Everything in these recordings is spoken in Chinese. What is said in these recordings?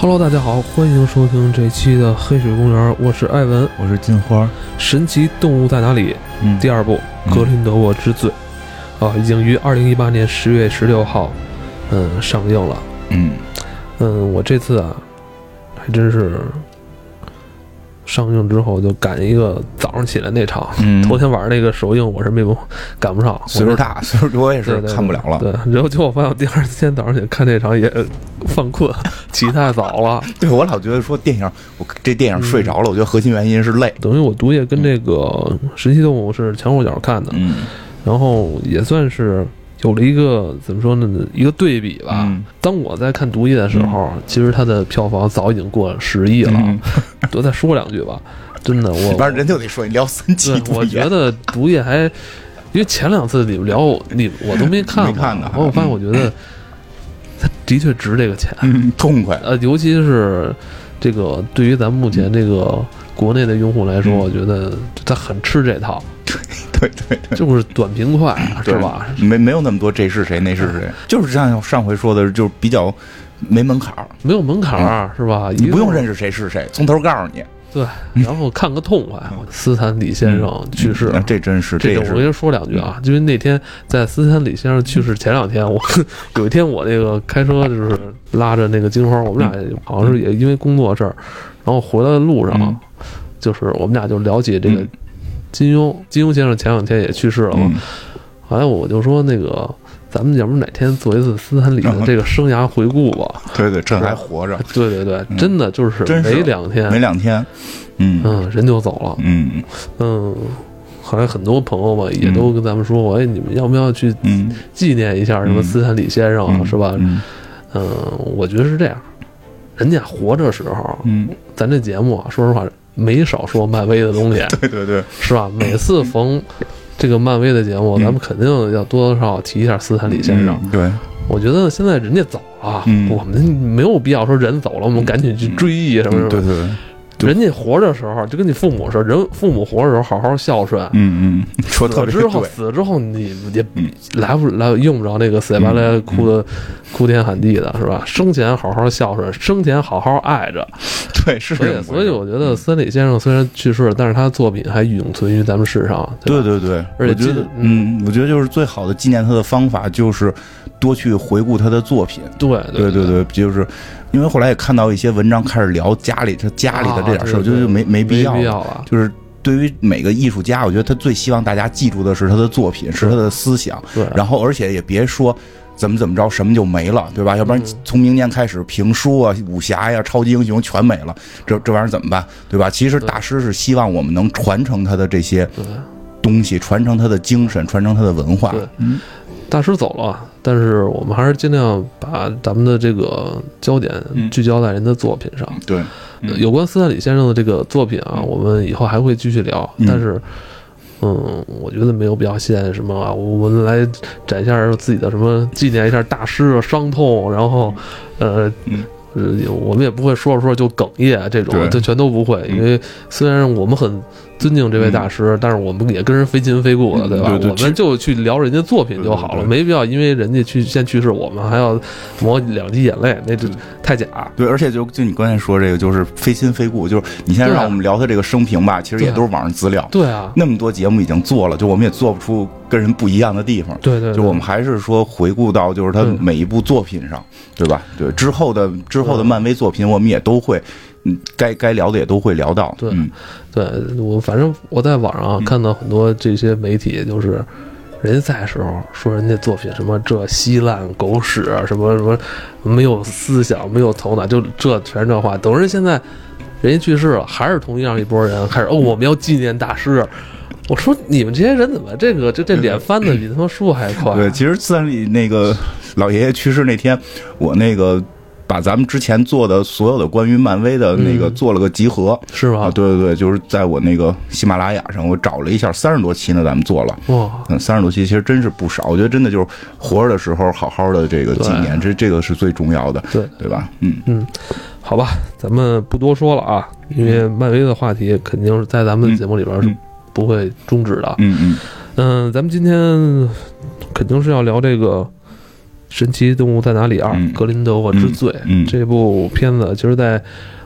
Hello，大家好，欢迎收听这期的《黑水公园》，我是艾文。我是金花，《神奇动物在哪里》嗯，第二部嗯《格林德沃之罪》啊，已经于二零一八年十月十六号，嗯，上映了。嗯，嗯，我这次啊，还真是上映之后就赶一个早上起来那场。嗯头天晚上那个首映我是没有 赶不上，岁数大，岁数多也是看不了了。对，然后结果我发现我第二天早上起来看这场也犯困，起太早了。对我老觉得说电影，我这电影睡着了，我觉得核心原因是累。等于我毒液跟这个神奇动物是前后脚看的，嗯然后也算是有了一个怎么说呢，一个对比吧。嗯当我在看毒液的时候，其实它的票房早已经过十亿了。嗯 多再说两句吧，真的，我反正人就得说你聊三季对，度我觉得毒液还，因为前两次你们聊你我都没看过，没看呢然后我发现我觉得它的确值这个钱，嗯痛快。呃，尤其是这个对于咱们目前这个国内的用户来说，嗯我觉得他很吃这套，对对对。就是短平快，是吧？没没有那么多这是谁那是谁，就是像上回说的，就是比较没门槛儿，没有门槛儿，是吧？你不用认，识谁是谁，从头告诉你。对，然后看个痛快。斯坦李先生去世。这真是这个我跟您说两句啊，因为那天在斯坦李先生去世前两天，我 有一天我那个开车就是拉着那个金花，我们俩好像是也因为工作事儿，然后回来的路上嗯，就是我们俩就聊起这个嗯金庸，金庸先生前两天也去世了嘛嗯，后来我就说那个。咱们要不哪天做一次斯坦李的嗯这个生涯回顾吧？对对，这还活着，对对对，嗯。真的就是没两天，没两天。嗯。嗯，人就走了。嗯。嗯，后来很多朋友吧也都跟咱们说过，哎，你们要不要去嗯，纪念一下什么嗯斯坦李先生啊，嗯。是吧？嗯。嗯，我觉得是这样，人家活着时候，嗯，咱这节目啊，说实话没少说漫威的东西，对对对，是吧？每次逢这个漫威的节目，嗯咱们肯定要多多少少提一下斯坦李先生。嗯对，我觉得现在人家走了，嗯我们没有必要说人走了，我们赶紧去追忆什么什么。对对。人家活着时候就跟你父母似的，人父母活着时候好好孝顺，嗯嗯，说死特别之后，对，死了之后你也嗯来不来用不着那个死乞白赖哭的哭天喊地的是吧？生前好好孝顺，生前好好爱着。对是所以，这么回事所以我觉得斯坦李先生虽然去世了，但是他的作品还永存于咱们世上。吧对对对，而且我觉得，嗯，我觉得就是最好的纪念他的方法就是多去回顾他的作品。对对对对，就是因为后来也看到一些文章开始聊家里他家里的这点事儿，我觉得就没没必要。就是对于每个艺术家，我觉得他最希望大家记住的是他的作品，是他的思想。对，然后而且也别说怎么怎么着，什么就没了，对吧？要不然嗯从明年开始，评书啊、武侠呀、超级英雄全没了，这这玩意儿怎么办，对吧？其实大师是希望我们能传承他的这些东西，传承他的精神，传承他的文化。大师走了，但是我们还是尽量把咱们的这个焦点嗯。聚焦在人的作品上。对，有关斯坦李先生的这个作品啊，嗯我们以后还会继续聊，嗯。但是。嗯，我觉得没有必要现什么啊，我们来展一下自己的什么，纪念一下大师的伤痛，然后，呃，嗯。呃，我们也不会说着说着就哽咽这种，对。这全都不会，嗯。因为虽然我们很尊敬这位大师，但是我们也跟人非亲非故的，嗯对吧？对对我们就去聊人家作品就好了，没必要因为人家去先去世，我们还要抹两滴眼泪，那就太假。对，而且就就你刚才说这个，就是非亲非故，就是你现在让我们聊他这个生平吧，其实也都是网上资料，对啊，那么多节目已经做了，就我们也做不出跟人不一样的地方。对对，就我们还是说回顾到就是他每一部作品上，对吧？对。之后的之后的漫威作品，我们也都会，嗯，该该聊的也都会聊到。对。嗯对我反正我在网上看到很多这些媒体，就是人家在时候说人家作品什么这稀烂狗屎，什么什么没有思想、没有头脑，就这全是这话。等人现在人家去世了，还是同样一拨人开始哦，我们要纪念大师。我说你们这些人怎么这个这这脸翻的比他妈书还快？对，其实自然里那个老爷爷去世那天，我那个把咱们之前做的所有的关于漫威的那个嗯做了个集合。是吧？啊，对对对，就是在我那个喜马拉雅上，我找了一下，三十多期呢，咱们做了，哇，嗯，三十多期其实真是不少。我觉得真的就是活着的时候好好的这个纪念，这这个是最重要的，对对吧？嗯嗯，好吧，咱们不多说了啊，因为漫威的话题肯定是在咱们的节目里边是嗯不会终止的。嗯嗯嗯，咱们今天肯定是要聊这个神奇动物在哪里二》嗯。格林德沃之罪》这部片子，其实在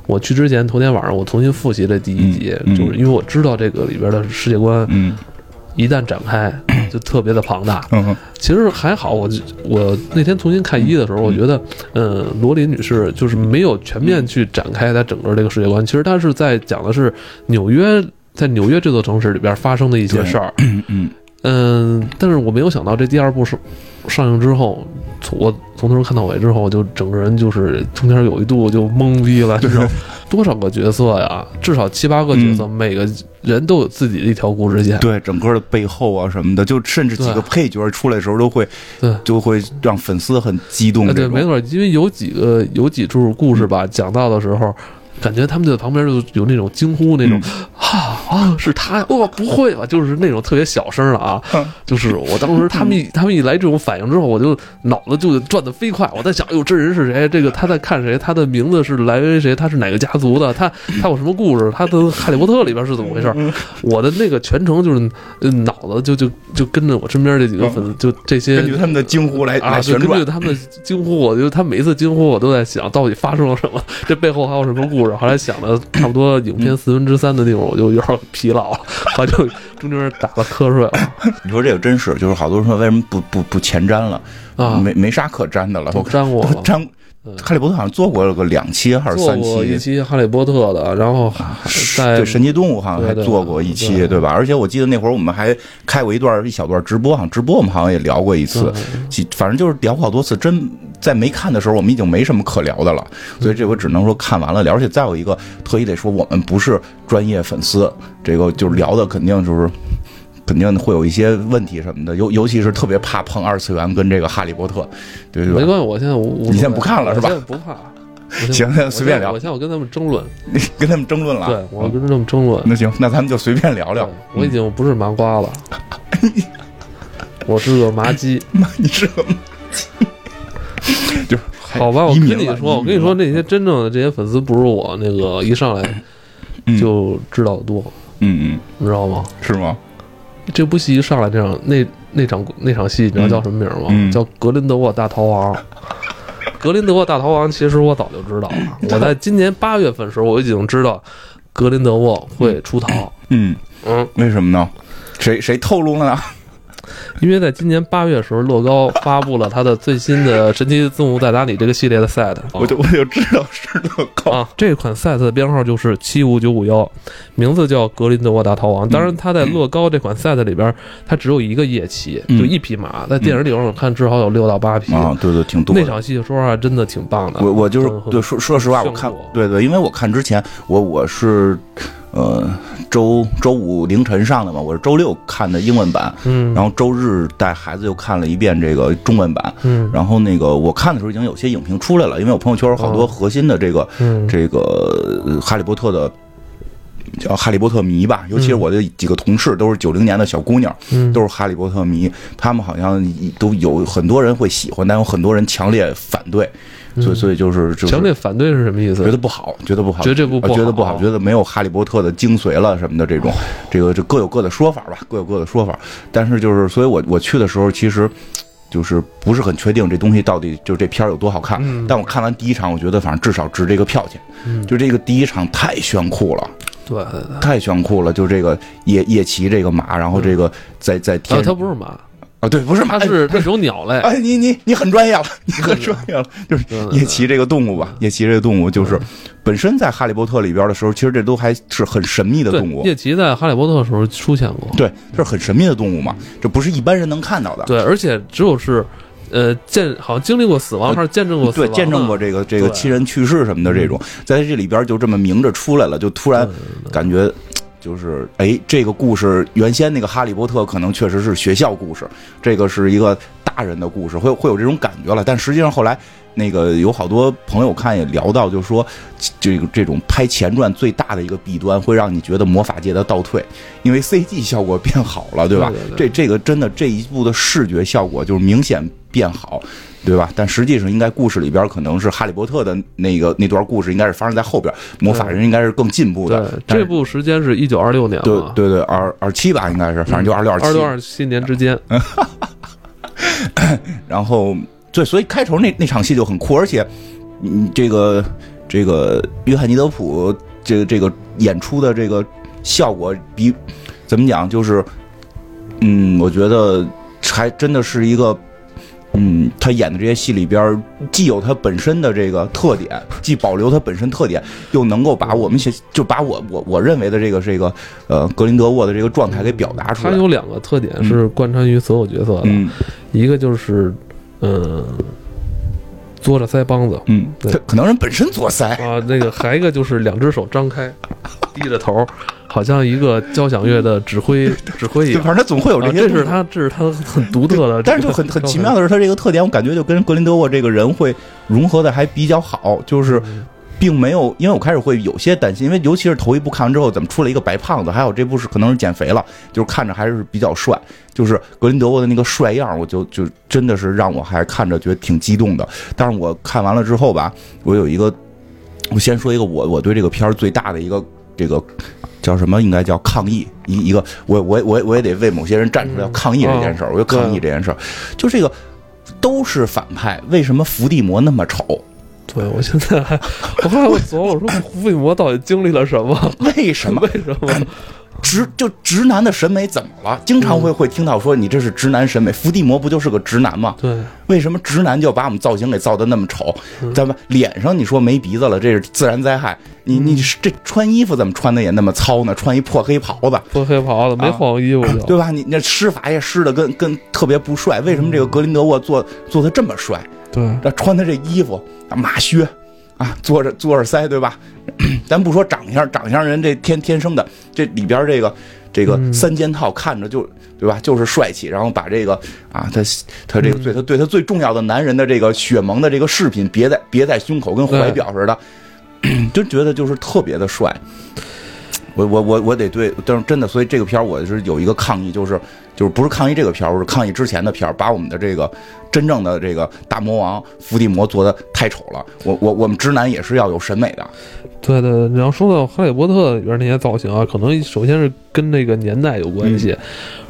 我去之前头天晚上我重新复习了第一集，就是因为我知道这个里边的世界观嗯。一旦展开就特别的庞大。嗯其实还好，我我那天重新看一的时候，我觉得，嗯，罗琳女士就是没有全面去展开她整个这个世界观。其实她是在讲的是纽约，在纽约这座城市里边发生的一些事儿。嗯嗯嗯，但是我没有想到这第二部上上映之后，从我从头看到尾之后，就整个人就是中间有一度就懵逼了，就是多少个角色呀？至少七八个角色，每个人都有自己的一条故事线。对，整个的背后啊什么的，就甚至几个配角出来的时候，都会对。就会让粉丝很激动哎，对，没错，因为有几个有几处故事吧，讲到的时候，感觉他们就在旁边就有那种惊呼那种，啊啊，是他呀！哇，不会吧？就是那种特别小声的啊，就是我当时他们一他们一来这种反应之后，我就脑子就转得飞快，我在想，哎呦，这人是谁？这个他在看谁？他的名字是来源于谁？他是哪个家族的？他他有什么故事？他的《哈利波特》里边是怎么回事？我的那个全程就是呃脑子就就就跟着我身边这几个粉丝，就这些根据他们的惊呼来啊，根据，他们的惊呼，我就他每一次惊呼，我都在想到底发生了什么，这背后还有什么故事？后来想了差不多影片四分之三的地方，我就有点疲劳了，后来就中间打了瞌睡了你说这个真是，就是好多人说为什么不不不前瞻了？啊，没没啥可粘的了。都我 粘过了。沾嗯哈利波特好像做过了个两期还是三做过一期。《哈利波特》的，然后在对神奇动物好像还做过一期，对对吧？而且我记得那会儿我们还开过一段一小段直播，好像直播我们好像也聊过一次，其反正就是聊过好多次。真在没看的时候，我们已经没什么可聊的了，所以这回只能说看完了聊。而且再有一个，特意得说，我们不是专业粉丝，这个就是聊的肯定就是。肯定会有一些问题什么的，尤尤其是特别怕碰二次元跟这个哈利波特，对对吧？没关系，我现在我你现在不看了是吧我现在不怕。行那随便聊我现在我跟他们争论，跟他们争论了。对我跟他们争论。那行，那咱们就随便聊聊。我已经不是麻瓜了，我是个麻鸡。你是个麻鸡，就是好吧，我跟你说，我跟你说，那些真正的这些粉丝不是我那个一上来嗯就知道的多，嗯嗯，你知道吗？是吗？这部戏一上来这场，那那场那场戏，你知道叫什么名吗？嗯叫《格林德沃大逃亡》。格林德沃大逃亡，其实我早就知道了。我在今年八月份的时候，我已经知道格林德沃会出逃。嗯，嗯，为什么呢？谁谁透露了呢？因为在今年八月的时候，乐高发布了它的最新的《神奇动物在哪里》这个系列的 set。我就我就知道是乐高。啊，这款 set 的编号就是七五九五幺，名字叫格林德沃大逃亡。当然，它在乐高这款 set 里边，它只有一个夜骑，嗯就一匹马。在电影里边，我看至少有六到八匹。啊，对对，挺多。那场戏说实话真的挺棒的。我我就是很对说说实话，我看对对，因为我看之前我我是呃周周五凌晨上的嘛，我是周六看的英文版，嗯，然后周日带孩子又看了一遍这个中文版，嗯。然后那个我看的时候已经有些影评出来了，因为我朋友圈有好多哦核心的这个嗯。这个呃哈利波特的。叫哈利波特迷吧，尤其是我的几个同事都是九零年的小姑娘，嗯。都是哈利波特迷，他们好像都有很多人会喜欢，但有很多人强烈反对，所以所以就是就强烈反对是什么意思？觉得不好，觉得不好，觉得这部觉得不好，觉得没有哈利波特的精髓了什么的这种，这个这各有各的说法吧，各有各的说法。但是就是，所以我我去的时候，其实就是不是很确定这东西到底就这片儿有多好看。嗯但我看完第一场，我觉得反正至少值这个票钱。嗯就这个第一场太炫酷了，对。太炫酷了！就这个夜夜骑这个马，然后这个在在啊，天它不是马，啊，对，不是马它，是那种鸟类。哎，你你你很专业了，你很专业了，就是嗯夜骑这个动物吧，夜骑这个动物就是本身在《哈利波特》里边的时候，其实这都还是很神秘的动，物，叶奇在《哈利波特》的时候出现过。对，这是很神秘的动物嘛，这不是一般人能看到的。对，而且只有是，呃，见好像经历过死亡，还是见证过死对，见证过这个这个亲人去世什么的这种，在这里边就这么明着出来了，就突然感觉。就是哎，这个故事原先那个《哈利波特》可能确实是学校故事，这个是一个大人的故事，会会有这种感觉了。但实际上后来那个有好多朋友看也聊到，就是说这个这种拍前传最大的一个弊端，会让你觉得魔法界的倒退，因为 CG 效果变好了，对吧？对对对这这个真的这一部的视觉效果就是明显变好。对吧？但实际上，应该故事里边可能是哈利波特的那个那段故事，应该是发生在后边，魔法人应该是更进步的。，这部时间是一九二六年对，对对，二二七吧，应该是，反正就二六七。二六二七年之间，然后对，所以开头那那场戏就很酷，而且，嗯，这个这个约翰尼德普这个这个演出的这个效果比怎么讲，就是，嗯，我觉得还真的是一个。嗯，他演的这些戏里边，既有他本身的这个特点，既保留他本身特点，又能够把我们写，就把我我我认为的这个这个呃格林德沃的这个状态给表达出来。他有两个特点是贯穿于所有角色的，嗯。一个就是嗯，嘬着腮帮子。嗯，对。他可能人本身嘬腮，啊，那个还一个就是两只手张开，低着头，好像一个交响乐的指挥 指挥一，样。反正他总会有这啊，些。这是他，这是他很独特的，但是就很很奇妙的是，他这个特点，我感觉就跟格林德沃这个人会融合的还比较好，就是嗯并没有，因为我开始会有些担心，因为尤其是头一部看完之后，怎么出来一个白胖子？还有这部是可能是减肥了，就是看着还是比较帅，就是格林德沃的那个帅样，我就就真的是让我还看着觉得挺激动的。但是我看完了之后吧，我有一个，我先说一个我我对这个片儿最大的一个这个。叫什么？应该叫抗议一一个，我我我我也得为某些人站出来抗议这件事儿。我就抗议这件事儿，就这个都是反派，为什么伏地魔那么丑？对我现在还，我还我琢磨，我说伏地魔到底经历了什么？为什么为什么？直就直男的审美怎么了？经常会会听到说你这是直男审美，伏地魔不就是个直男吗？对，为什么直男就把我们造型给造的那么丑？咱们脸上你说没鼻子了，这是自然灾害。你你这穿衣服怎么穿的也那么糙呢？穿一破黑袍子，破黑袍子没换过衣服就，对吧？你那施法也施的跟跟特别不帅。为什么这个格林德沃做做的这么帅？对，这穿的这衣服啊，马靴啊，坐着坐着腮，对吧？咱不说长相，长相人这天天生的，这里边这个这个嗯。三件套看着就对吧，就是帅气，然后把这个啊，他他这个对他对他最重要的男人的这个血盟的这个饰品别在别在胸口，跟怀表似的，就觉得就是特别的帅。我我我我得对，但是真的，所以这个片儿我是有一个抗议，就是就是不是抗议这个片儿，我是抗议之前的片儿，把我们的这个真正的这个大魔王伏地魔做的太丑了。我我我们直男也是要有审美的，对对，你要说到《哈利波特》里边那些造型啊，可能首先是跟那个年代有关系，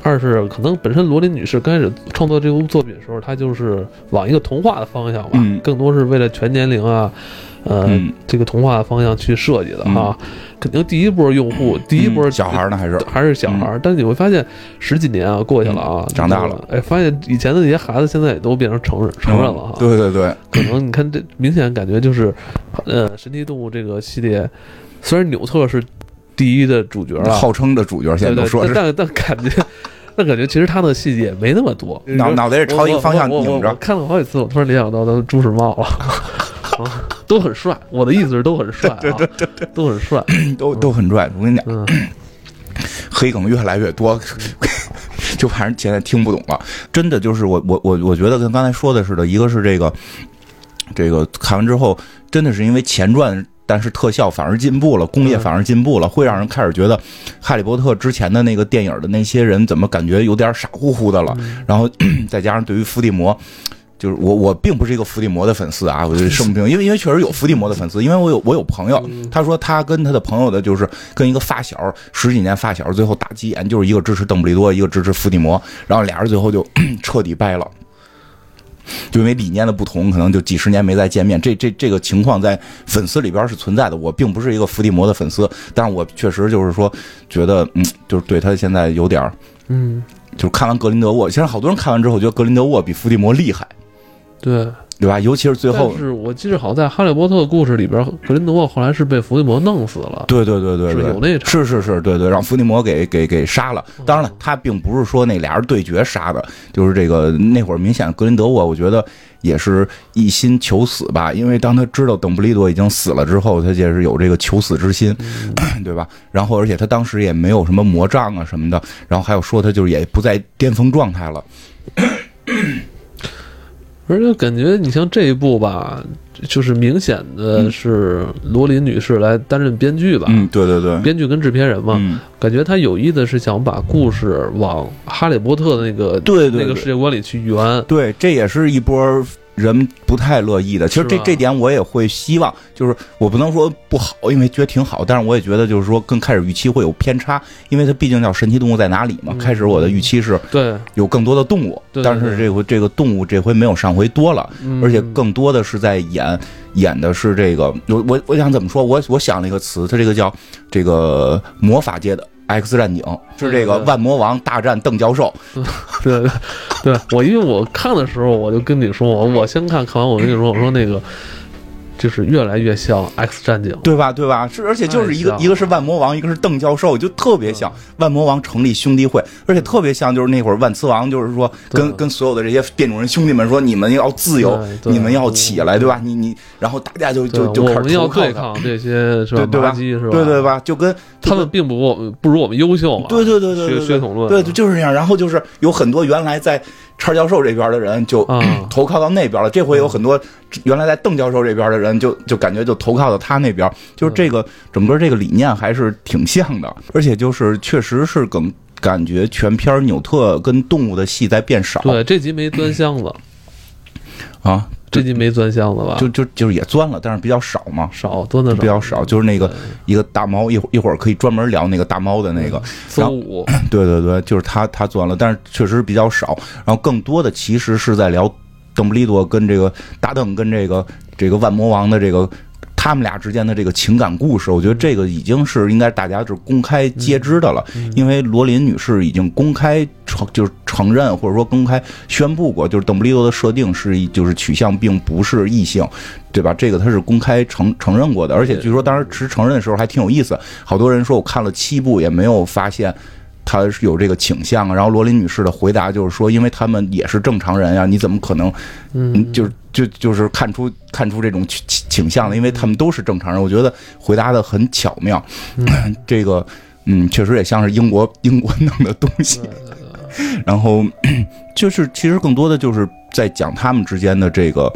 二是可能本身罗琳女士刚开始创作这部作品的时候，她就是往一个童话的方向吧，嗯更多是为了全年龄啊，呃，嗯。这个童话的方向去设计的哈。肯定第一波用户，第一波嗯小孩呢还是？还是小孩儿，但是你会发现十几年啊过去了啊，嗯长大了，哎，发现以前的那些孩子现在也都变成成人成人了哈。对对对，可能你看这明显感觉就是，呃，神奇动物这个系列，虽然纽特是第一的主角了，号称的主角现在都说是。但但但感觉，但感觉其实他的细节没那么多，脑脑袋是朝一个方向拧着。看了好几次，我突然联想到他朱时茂了。啊 都很帅，我的意思是都很帅啊，对对对对，都很帅。都都很拽。我跟你讲，嗯，黑梗越来越多，就反正现在听不懂了。真的就是我我我我觉得跟刚才说的似的，一个是这个这个看完之后，真的是因为前传。但是特效反而进步了，工业反而进步了，会让人开始觉得《哈利波特》之前的那个电影的那些人怎么感觉有点傻乎乎的了。然后 再加上对于伏地魔，就是我我并不是一个伏地魔的粉丝啊，我就声明，因为因为确实有伏地魔的粉丝，因为我有我有朋友，他说他跟他的朋友的就是跟一个发小十几年发小，最后打急眼，就是一个支持邓布利多，一个支持伏地魔，然后俩人最后就 彻底掰了。就因为理念的不同，可能就几十年没再见面，这这这个情况在粉丝里边是存在的。我并不是一个伏地魔的粉丝，但是我确实就是说，觉得嗯，就是对他现在有点儿嗯，就是看完格林德沃，其实好多人看完之后觉得格林德沃比伏地魔厉害，对。对吧？尤其是最后，是我记得好像在《哈利波特》的故事里边，格林德沃后来是被伏地魔弄死了。对对对对是，有那场是是是，对对，让伏地魔给给给杀了。当然了，他并不是说那俩人对决杀的，就是这个那会儿明显格林德沃，我觉得也是一心求死吧，因为当他知道邓布利多已经死了之后，他也是有这个求死之心，对吧？然后而且他当时也没有什么魔杖啊什么的，然后还有说他就是也不在巅峰状态了。而且感觉你像这一部吧，就是明显的是罗琳女士来担任编剧吧，嗯，对对对，编剧跟制片人嘛，嗯，感觉她有意的是想把故事往哈利波特的那个对对对那个世界观里去圆。对，这也是一波人不太乐意的。其实这这点我也会希望，就是我不能说不好，因为觉得挺好，但是我也觉得就是说跟开始预期会有偏差，因为它毕竟叫神奇动物在哪里嘛。嗯开始我的预期是对，有更多的动物，但是这回这个动物这回没有上回多了，嗯而且更多的是在演演的是这个，我我我想怎么说？我我想了一个词，它这个叫这个魔法界的 X 战警，是这个万魔王大战邓教授。对对对，我因为我看的时候，我就跟你说，我我先看看完，我跟你说，我说那个就是越来越像 X 战警，对吧？对吧？是，而且就是一个一个是万魔王，一个是邓教授，就特别像万魔王成立兄弟会，而且特别像就是那会儿万磁王，就是说跟跟所有的这些变种人兄弟们说，你们要自由你们要起来，对吧？你你，然后大家就就就开始要对抗这些是吧？对对吧？对对吧？就跟他们并不我们不如我们优秀嘛。对对对对对对血血统论，对，就是这样。然后就是有很多原来在叉教授这边的人就啊。投靠到那边了，这回有很多原来在邓教授这边的人就就感觉就投靠到他那边，就是这个整个这个理念还是挺像的，而且就是确实是更感觉全片纽特跟动物的戏在变少。对，这集没端箱子，啊，这集没钻箱子吧？就就就是也钻了，但是比较少嘛。少钻的比较少，就是那个一个大猫，一会儿一会儿可以专门聊那个大猫的那个，搜五，对对对，就是他他钻了，但是确实比较少。然后更多的其实是在聊邓布利多跟这个大邓跟这个这个万魔王的这个他们俩之间的这个情感故事。我觉得这个已经是应该大家就是公开皆知的了，因为罗琳女士已经公开承就是承认或者说公开宣布过，就是邓布利多的设定是就是取向并不是异性。对吧？这个他是公开承承认过的，而且据说当时持承认的时候还挺有意思。好多人说我看了七部也没有发现他是有这个倾向。然后罗琳女士的回答就是说，因为他们也是正常人呀，你怎么可能嗯，就是就就是看出看出这种倾倾向的？因为他们都是正常人。我觉得回答的很巧妙。这个嗯，确实也像是英国英国弄的东西。然后 就是其实更多的就是在讲他们之间的这个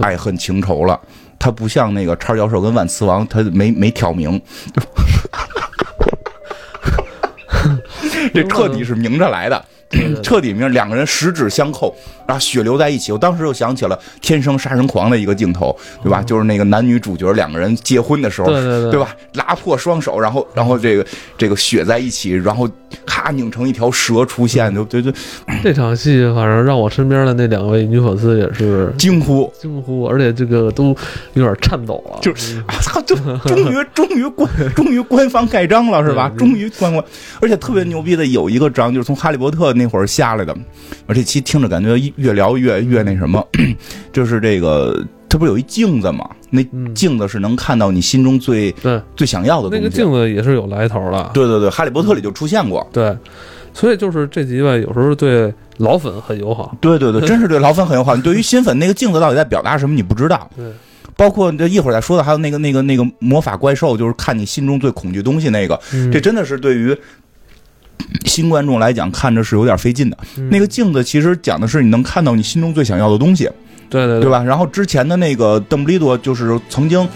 爱恨情仇了。他不像那个叉教授跟万磁王，他没没挑明，这彻底是明着来的。对对彻底明，两个人十指相扣，然后血流在一起。我当时又想起了《天生杀人狂》的一个镜头，对吧？就是那个男女主角两个人结婚的时候，对对对对吧？拉破双手，然后然后这个这个血在一起，然后咔拧成一条蛇出现，就对对，这场戏反正让我身边的那两位女粉丝也是 惊呼。惊呼，而且这个都有点颤抖了。就是啊操，就 终于终于官终于官方盖章了是吧？对终于官方，而且特别牛逼的有一个章，就是从哈利波特那会儿下来的，而且其实听着感觉越聊越越那什么，就是这个。它不是有一镜子吗？那嗯镜子是能看到你心中最对，最想要的东西。那个镜子也是有来头的。对对对，哈利波特里就出现过。对，所以就是这集吧，有时候对老粉很友好。对对对，真是对老粉很友好。你对于新粉那个镜子到底在表达什么，你不知道。对，包括这一会儿再说的，还有那个那个那个魔法怪兽，就是看你心中最恐惧东西那个，嗯这真的是对于新观众来讲看着是有点费劲的。嗯那个镜子其实讲的是你能看到你心中最想要的东西，对对对？吧？然后之前的那个邓布利多就是曾经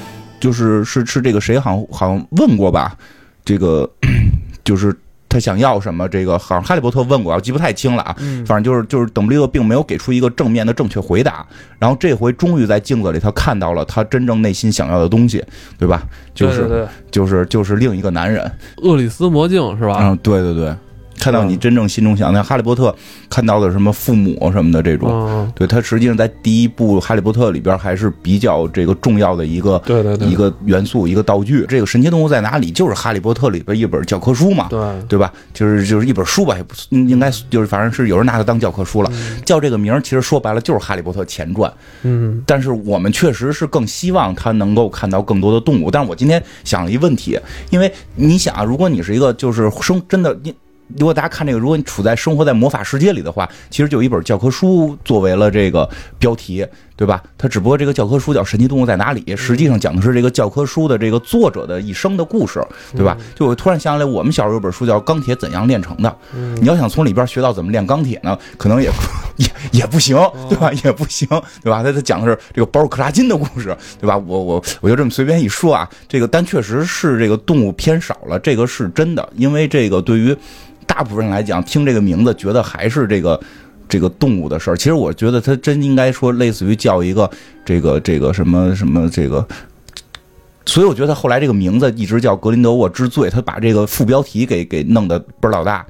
就是是是这个谁好像好像问过吧，这个 就是他想要什么，这个好像哈利波特问过，我记不太清了啊。嗯，反正就是就是邓布利多并没有给出一个正面的正确回答，然后这回终于在镜子里他看到了他真正内心想要的东西，对吧？就是就是就是另一个男人，厄里斯魔镜是吧？嗯，对对对，看到你真正心中想的，哈利波特看到的什么父母什么的这种，嗯，对他实际上在第一部《哈利波特》里边还是比较这个重要的一个对对对，一个元素一个道具。这个神奇动物在哪里？就是《哈利波特》里边一本教科书嘛。对对吧？就是就是一本书吧，也不应应该就是反正是有人拿它当教科书了，叫这个名儿，其实说白了就是《哈利波特前传》。嗯但是我们确实是更希望他能够看到更多的动物。但是我今天想了一问题，因为你想啊，如果你是一个就是生真的你。如果大家看这个，如果你处在生活在魔法世界里的话，其实就有一本教科书作为了这个标题，对吧？它只不过这个教科书叫《神奇动物在哪里》，实际上讲的是这个教科书的这个作者的一生的故事，对吧？就我突然想起来，我们小时候有本书叫《钢铁怎样炼成的》，嗯你要想从里边学到怎么炼钢铁呢，可能也 也也不行，对吧？也不行，对吧？他他讲的是这个保尔克拉金的故事，对吧？我我我就这么随便一说啊，这个但确实是这个动物偏少了，这个是真的，因为这个对于大部分人来讲，听这个名字觉得还是这个这个动物的事儿。其实我觉得他真应该说，类似于叫一个这个这个什么什么这个。所以我觉得后来这个名字一直叫格林德沃之罪，他把这个副标题给给弄得倍儿老大，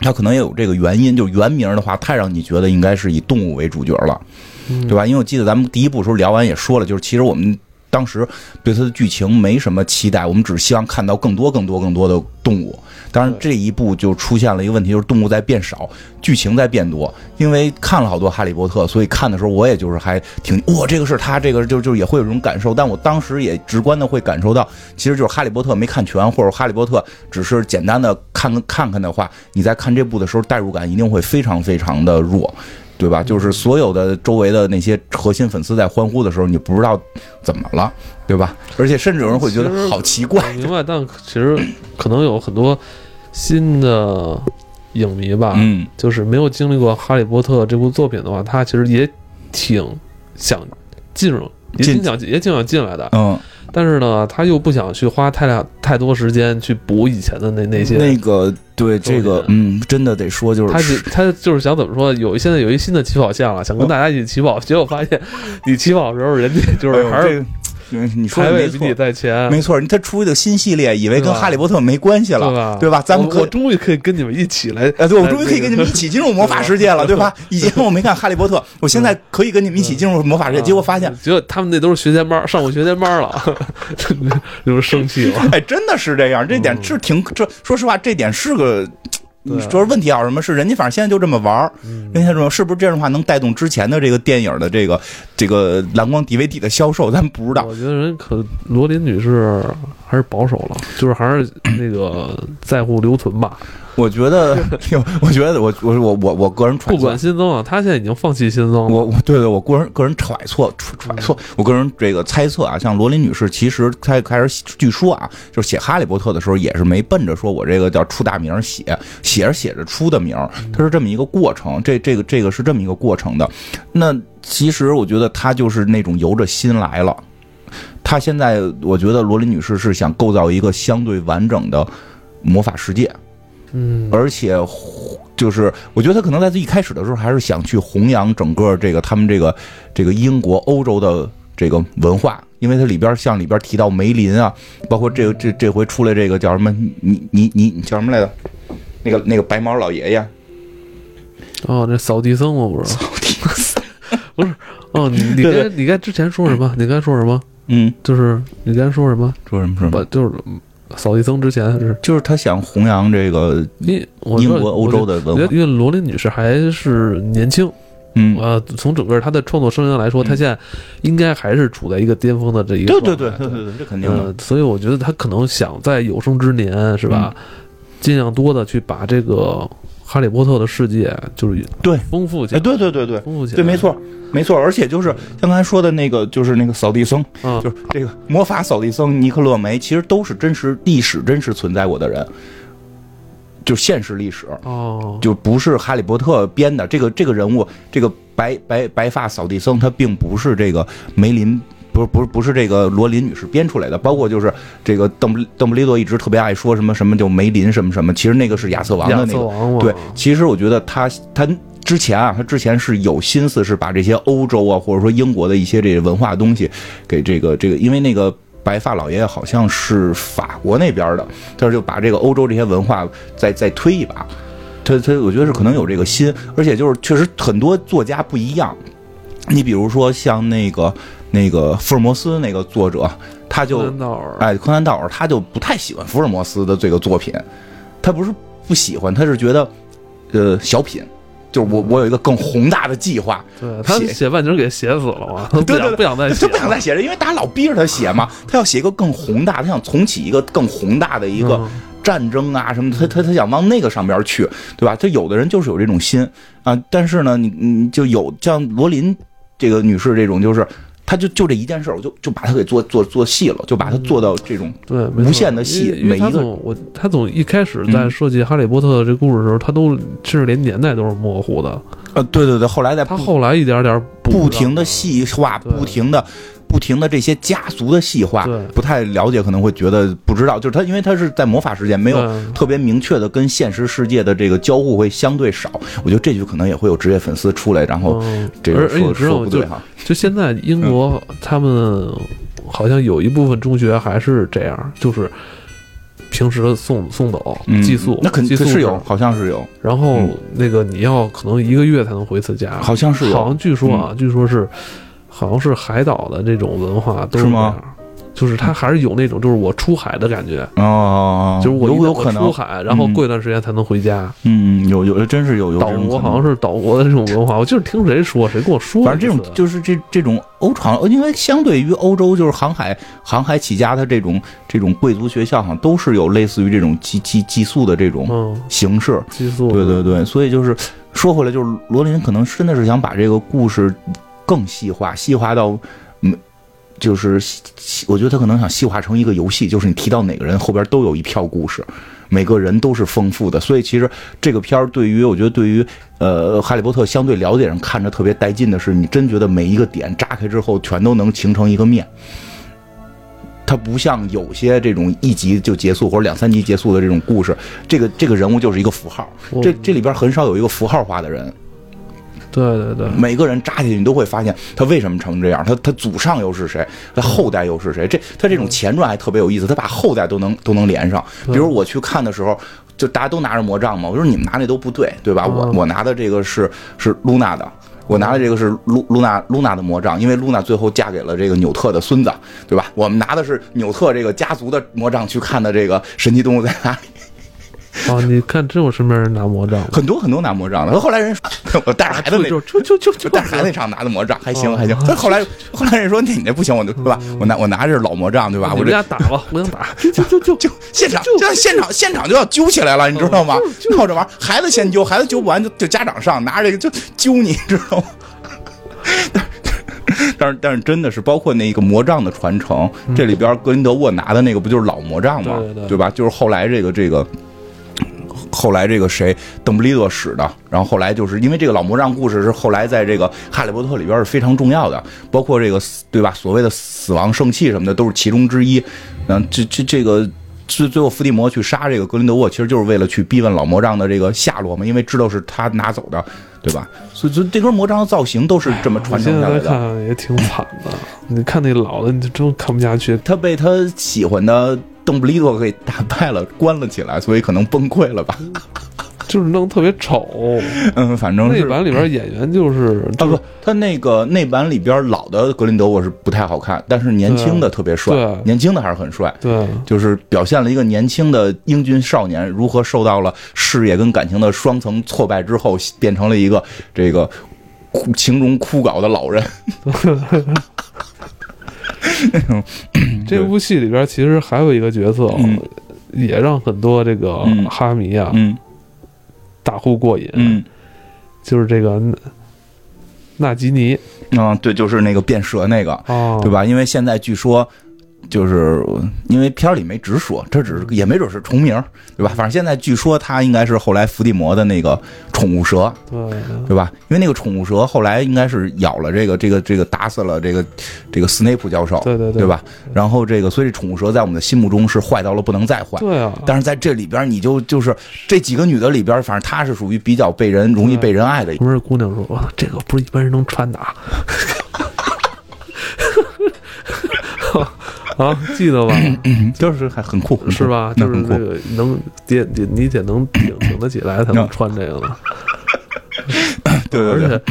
他可能也有这个原因，就是原名的话太让你觉得应该是以动物为主角了，对吧？因为我记得咱们第一部时候聊完也说了，就是其实我们。当时对它的剧情没什么期待，我们只希望看到更多、更多、更多的动物。当然，这一部就出现了一个问题，就是动物在变少，剧情在变多。因为看了好多《哈利波特》，所以看的时候我也就是还挺哇，这个是他，这个就就也会有这种感受。但我当时也直观的会感受到，其实就是《哈利波特》没看全，或者《哈利波特》只是简单的看看看的话，你在看这部的时候代入感一定会非常非常的弱。对吧？就是所有的周围的那些核心粉丝在欢呼的时候，你不知道怎么了，对吧？而且甚至有人会觉得好奇怪。明白，但其实可能有很多新的影迷吧，嗯，就是没有经历过《哈利波特》这部作品的话，他其实也挺想进入，也挺想也挺想进来的，嗯。但是呢，他又不想去花太大太多时间去补以前的那那些那个对这个嗯，真的得说就是他他就是想怎么说？有现在有一新的起跑线了，想跟大家一起起跑，结果发现你起跑的时候，人家就是还是。你说的没错，在前没错。他出一个新系列，以为跟哈利波特没关系了，对吧？咱们我终于可以跟你们一起来，哎，对，我终于可以跟你们一起进入魔法世界了，对吧？以前我没看哈利波特，我现在可以跟你们一起进入魔法世界。结果发现，结果他们那都是学前班，上过学前班了，就是生气了。哎，真的是这样，这点是挺这，说实话，这点是个。你说问题啊？什么是人家反正现在就这么玩儿？人家说是不是这样的话能带动之前的这个电影的这个这个蓝光 DVD 的销售？咱不知道。我觉得人可罗琳女士还是保守了，就是还是那个在乎留存吧。我觉得，我觉得，我我我我我个人揣测，不管新增啊，他现在已经放弃新增了。我我对对，我个人个人揣测揣揣测，我个人这个猜测啊，像罗琳女士，其实开开始据说啊，就是写《哈利波特》的时候，也是没奔着说我这个叫出大名写，写着写着出的名，它是这么一个过程，这这个这个是这么一个过程的。那其实我觉得他就是那种由着心来了。他现在我觉得罗琳女士是想构造一个相对完整的魔法世界。嗯，而且就是我觉得他可能在最一开始的时候还是想去弘扬整个这个他们这个这个英国欧洲的这个文化，因为它里边像里边提到梅林啊，包括这个这这回出来这个叫什么你你你叫什么来着？那个那个白毛老爷爷。哦，那扫地僧我不是。扫地僧不是哦，你你该你该之前说什么？你该说什么？嗯，就是你刚才说什么？说什么？什么？就是。扫地僧之前是，就是他想弘扬这个英英国欧洲的文化。因为罗琳女士还是年轻，嗯呃，从整个她的创作生涯来说，她现在应该还是处在一个巅峰的这一个。对对对对对对，这肯定的。所以我觉得她可能想在有生之年，是吧，尽量多的去把这个。哈利波特的世界就是对。丰富起来，对对对对，丰富起来，对，没错，没错，而且就是像刚才说的那个，就是那个扫地僧，就是这个魔法扫地僧尼克勒梅，其实都是真实历史真实存在过的人，就现实历史哦，就不是哈利波特编的。这个这个人物，这个白白白发扫地僧，他并不是这个梅林。不是不是不是这个罗琳女士编出来的，包括就是这个邓布邓布利多一直特别爱说什么什么叫梅林什么什么，其实那个是亚瑟王的那个。对，其实我觉得他他之前啊，他之前是有心思是把这些欧洲啊或者说英国的一些这个文化东西给这个这个，因为那个白发老爷爷好像是法国那边的，他就把这个欧洲这些文化再再推一把，他他我觉得是可能有这个心，而且就是确实很多作家不一样，你比如说像那个。那个福尔摩斯那个作者，他就哎，柯南道尔他就不太喜欢福尔摩斯的这个作品，他不是不喜欢，他是觉得，呃，小品，就是我我有一个更宏大的计划。对他写半截给写死了嘛，对对，不想再写，就不想再写了，因为大家老逼着他写嘛，他要写一个更宏大，他想重启一个更宏大的一个战争啊什么，他他他想往那个上边去，对吧？他有的人就是有这种心啊，但是呢，你你就有像罗琳这个女士这种就是。他就就这一件事儿，我就就把它给做做做细了，就把它做到这种对无限的细。每一个我他总一开始在设计哈利波特的这故事的时候，他都甚至连年代都是模糊的。呃，对对对，后来在他后来一点点不停的细化，不停的。不停的这些家族的细化，不太了解可能会觉得不知道，就是他因为他是在魔法世界，没有特别明确的跟现实世界的这个交互会相对少。我觉得这句可能也会有职业粉丝出来，然后嗯，这个说说不对哈。就现在英国他们好像有一部分中学还是这样，就是平时送送走嗯寄宿，那肯定是有，好像是有，然后嗯。那个你要可能一个月才能回次家，好像是有，好像据说啊，据说是好像是海岛的这种文化都是吗这样？就是他还是有那种就是我出海的感觉，哦，就是我我有有可能出，海，然后过一段时间才能回家。嗯，有有真是有有岛国好像是岛国的这种文化，我就是听谁说，谁跟我说。反正这种就是这这种欧航，因为相对于欧洲就是航海航海起家的这种这种贵族学校，好像都是有类似于这种寄寄寄宿的这种嗯形式。寄宿，对对对，所以就是说回来，就是罗琳可能真的是想把这个故事更细化，细化到嗯。就是细我觉得他可能想细化成一个游戏，就是你提到哪个人后边都有一票故事，每个人都是丰富的，所以其实这个片儿对于我觉得对于呃哈利波特相对了解人看着特别带劲的是，你真觉得每一个点扎开之后全都能形成一个面。它不像有些这种一集就结束或者两三集结束的这种故事，这个这个人物就是一个符号，这这里边很少有一个符号化的人，对对对，每个人扎进去你都会发现他为什么成这样，他他祖上又是谁，他后代又是谁，这他这种前传还特别有意思，他把后代都能都能连上。比如我去看的时候，就大家都拿着魔杖嘛，我说你们拿那都不对，对吧？我嗯我拿的这个是是露娜的。我拿的这个是露露娜露娜的魔杖，因为露娜最后嫁给了这个纽特的孙子，对吧？我们拿的是纽特这个家族的魔杖去看的这个神奇动物在哪里。啊，你看真有身边人拿魔杖，很多很多拿魔杖的，后来人说 我带着孩子那就就就就带着孩子那场拿的魔杖还行哦还行，但 后来后来人说你那不行，我就对吧？我拿我拿着是老魔杖对吧？我这俩打吧，互相打，就就就就就现场就现场现场就要揪起来了，你知道吗？闹着玩，孩子先揪，孩子揪不完就就家长上，拿着这个就揪你，知道吗？但是但是真的是包括那个魔杖的传承，这里边格林德沃拿的那个不就是老魔杖吗？对吧？就是后来这个这个。后来这个谁，邓布利多使的，然后后来就是因为这个老魔杖故事是后来在这个《哈利波特》里边是非常重要的，包括这个对吧？所谓的死亡圣器什么的都是其中之一。嗯，这这这个最最后伏地魔去杀这个格林德沃，其实就是为了去逼问老魔杖的这个下落嘛，因为知道是他拿走的，对吧？所以所以这根魔杖的造型都是这么传承下来的。看也挺惨的，你看那老的，你就真看不下去。他被他喜欢的邓布利多给打败了，关了起来，所以可能崩溃了吧？就是弄特别丑，嗯，反正是那版里边演员就是啊不，他那个那版里边老的格林德沃是不太好看，但是年轻的特别帅对，年轻的还是很帅，对就是表现了一个年轻的英俊少年如何受到了事业跟感情的双层挫败之后，变成了一个这个枯情容枯槁的老人。这部戏里边其实还有一个角色，嗯也让很多这个嗯哈迷啊嗯大呼过瘾，嗯就是这个纳纳吉尼嗯，对，就是那个变蛇那个，啊，对？吧？因为现在据说。就是因为片儿里没直说，这只是也没准是重名，对吧？反正现在据说他应该是后来伏地魔的那个宠物蛇，对对吧？因为那个宠物蛇后来应该是咬了这个这个这个打死了这个这个斯内普教授，对对对？对吧？然后这个所以宠物蛇在我们的心目中是坏到了不能再坏。对啊，但是在这里边，你就就是这几个女的里边，反正她是属于比较被人容易被人爱的。不是姑娘说，这个不是一般人能穿的啊。啊，记得吧？就是还很酷，是吧？就是这个能得得你得能挺挺得起来才能穿这个 呢。对对对，而且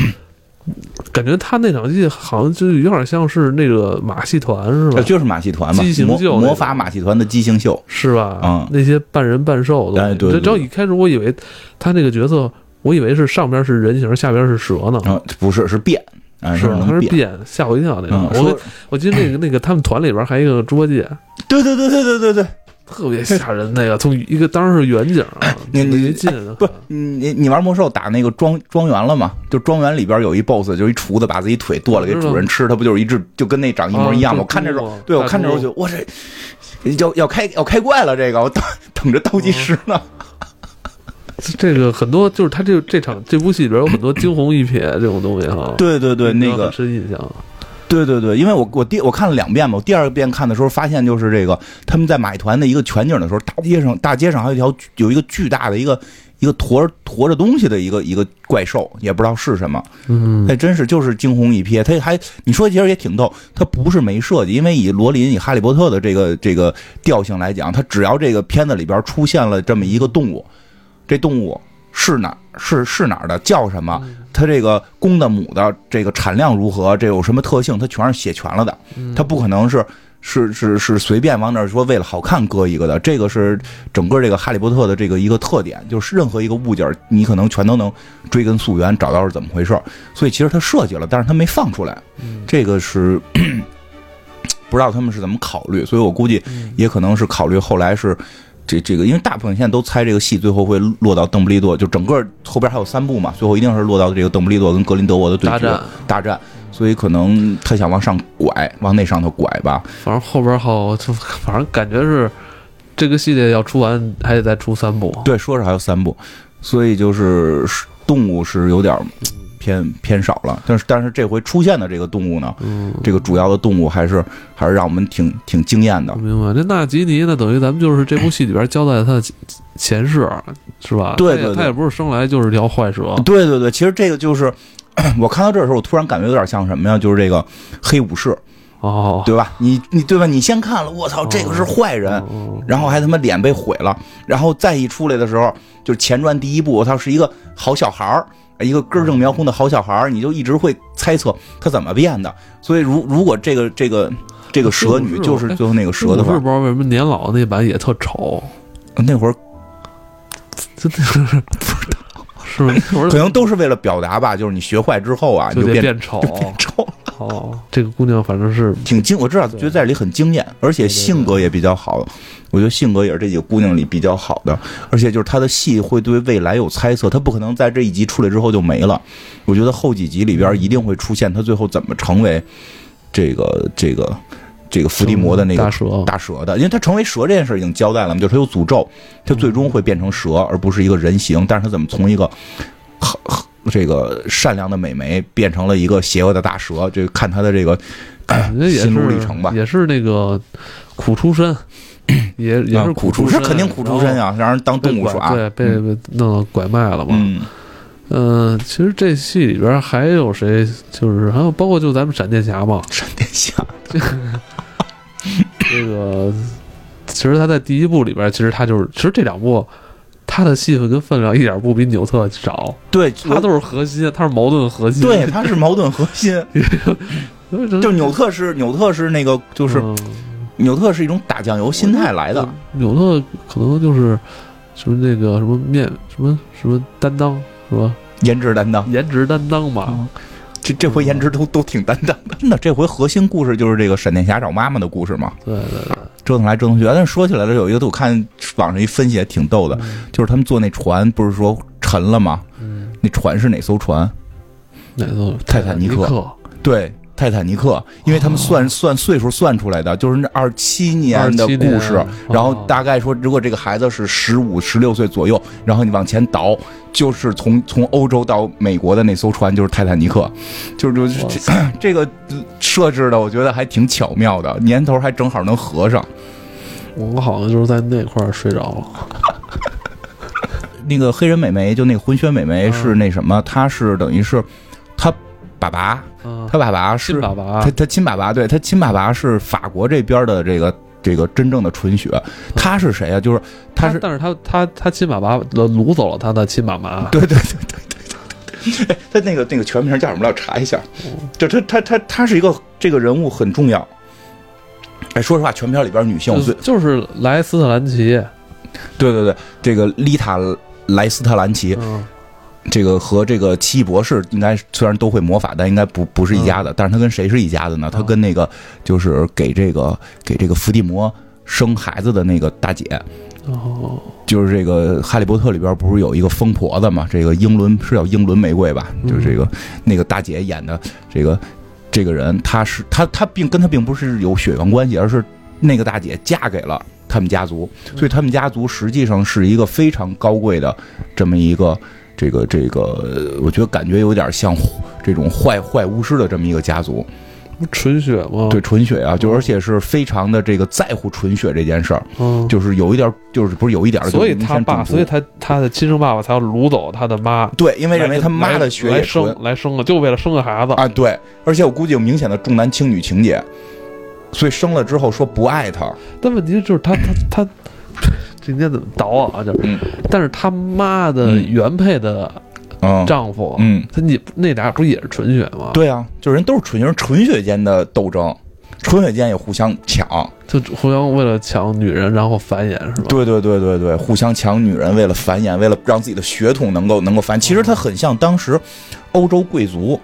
感觉他那场戏好像就有点像是那个马戏团是吧？就是马戏团嘛，畸形秀魔法马戏团的畸形秀。是吧？嗯那些半人半兽的，哎对对只要一开始我以为他那个角色，我以为是上边是人形，下边是蛇呢，嗯，不是，是变，啊，是吧？他。是变，吓我一跳那个。嗯，我我记得那个 那个他们团里边还有一个猪八戒，对对对对对对对，特别吓人。那个从一个当时是远景啊，你你离近不，你你玩魔兽打那个庄庄园了吗？就庄园里边有一 BOSS，就是一厨子把自己腿剁了给主人吃，他不就是一只就跟那长一模一样吗？啊我看着时候，对我看着时候就我这要要开要开怪了，这个我等等着倒计时呢。这个很多就是他这这场这部戏里边有很多惊鸿一瞥这种东西哈。对 对对，那个深印象。对对对，因为我我第我看了两遍嘛，我第二遍看的时候发现就是这个他们在买团的一个全景的时候，大街上大街上还有一条有一个巨大的一个一个驮驮着东西的一个一个怪兽，也不知道是什么，嗯，那真是就是惊鸿一瞥。他还你说其实也挺逗，他不是没设计，因为以罗琳以哈利波特的这个这个调性来讲，他只要这个片子里边出现了这么一个动物，这动物是哪是是哪儿的，叫什么？它这个公的母的这个产量如何？这有什么特性？它全是写全了的，它不可能是是是是随便往那儿说为了好看搁一个的。这个是整个这个哈利波特的这个一个特点，就是任何一个物件你可能全都能追根溯源找到是怎么回事所以其实他设计了，但是他没放出来，这个是 不知道他们是怎么考虑。所以我估计也可能是考虑后来是。这这个，因为大部分现在都猜这个戏最后会落到邓布利多，就整个后边还有三部嘛，最后一定是落到这个邓布利多跟格林德沃的对决大战，所以可能他想往上拐，往那上头拐吧。反正后边好，就 反正感觉是这个系列要出完还得再出三部。对，说是还有三部，所以就是动物是有点。偏偏少了，但是但是这回出现的这个动物呢，这个主要的动物还是还是让我们挺挺惊艳的。明白？这纳吉尼呢，等于咱们就是这部戏里边交代他的前世，是吧？对对，他也不是生来就是条坏蛇。对对对，其实这个就是 我看到这的时候，我突然感觉有点像什么呀？就是这个黑武士哦，对吧？你你对吧？你先看了，我操，这个是坏人，然后还他妈脸被毁了，然后再一出来的时候，就是前传第一部，我操，是一个好小孩儿。一个根正苗红的好小孩你就一直会猜测他怎么变的。所以，如如果这个这个这个蛇女就是最后那个蛇的话，不知道为什么年老那版也特丑。那会儿 真的是不知道，是吧？可能都是为了表达吧。就是你学坏之后啊，就变变丑，变丑。哦，这个姑娘反正是挺惊，我知道，觉得在这里很惊艳，而且性格也比较好。我觉得性格也是这几个姑娘里比较好的，而且就是她的戏会对未来有猜测，她不可能在这一集出来之后就没了。我觉得后几集里边一定会出现她最后怎么成为这个这个这个伏地魔的那个大蛇大蛇的，因为她成为蛇这件事已经交代了嘛，就是她有诅咒，她最终会变成蛇而不是一个人形，但是她怎么从一个这个善良的美眉变成了一个邪恶的大蛇，就看他的这个心路历程吧。也是那个苦出身，也也是苦出身，肯定苦出身啊，让人当动物耍，对，被被弄到拐卖了嘛。嗯，其实这戏里边还有谁？就是还有包括就咱们闪电侠嘛，闪电侠。这个其实他在第一部里边，其实他就是，其实这两部。他的戏份跟分量一点不比纽特少，对他都是核心，他是矛盾核心，对，他是矛盾核心。就纽特是纽特是那个就是纽特是一种打酱油心态来的，纽特可能就是什么那个什么面什么什么担当是吧？颜值担当，颜值担当嘛。这这回颜值都都挺担当的，真的。这回核心故事就是这个闪电侠找妈妈的故事嘛。对对对，折腾来折腾去。但说起来了，有一个我看网上一分析也挺逗的，就是他们坐那船不是说沉了吗？嗯，那船是哪艘船？哪艘？泰坦尼克。对。泰坦尼克，因为他们算算岁数算出来的，就是那二七年的故事，然后大概说，如果这个孩子是十五、十六岁左右，然后你往前倒，就是从从欧洲到美国的那艘船就是泰坦尼克，就是就 这个设置的，我觉得还挺巧妙的，年头还正好能合上。我好像就是在那块儿睡着了。那个黑人美眉，就那个混血美眉是那什么？她是等于是她。爸爸，他爸爸是爸爸，他他亲爸爸，对他亲爸爸是法国这边的这个这个真正的纯血。他是谁啊？就是他是，但是他他他亲爸爸掳走了他的亲妈妈。对对对对对对，他那个那个全名叫什么？我查一下。就他他他他是一个这个人物很重要。哎，说实话，全片里边女性最就是莱斯特兰奇。对对对，这个丽塔莱斯特兰奇。这个和这个奇异博士应该虽然都会魔法，但应该不不是一家的。但是他跟谁是一家的呢？他跟那个就是给这个给这个伏地魔生孩子的那个大姐。哦，就是这个哈利波特里边不是有一个疯婆子嘛？这个英伦是叫英伦玫瑰吧？就是这个那个大姐演的这个这个人，她是她她并跟她并不是有血缘关系，而是那个大姐嫁给了他们家族，所以他们家族实际上是一个非常高贵的这么一个。这个这个，我觉得感觉有点像这种坏坏巫师的这么一个家族，不纯血吗？对，纯血啊，就而且是非常的这个在乎纯血这件事儿，嗯，就是有一点儿，就是不是有一点儿，所以他爸，所以他他的亲生爸爸才要掳走他的妈，对，因为认为他妈的血来生来生了，就为了生个孩子。啊，对，而且我估计有明显的重男轻女情节，所以生了之后说不爱他，但问题就是他他他，这应该怎么倒啊？就是，嗯但是他妈的嗯原配的嗯丈夫，嗯，他你那俩不也是纯血吗？，对啊，就是人都是纯人纯血间的斗争，纯血间也互相抢，就互相为了抢女人，然后繁衍是吧？对对对对对，互相抢女人，为了繁衍，为了让自己的血统能够能够繁。其实他很像当时欧洲贵族，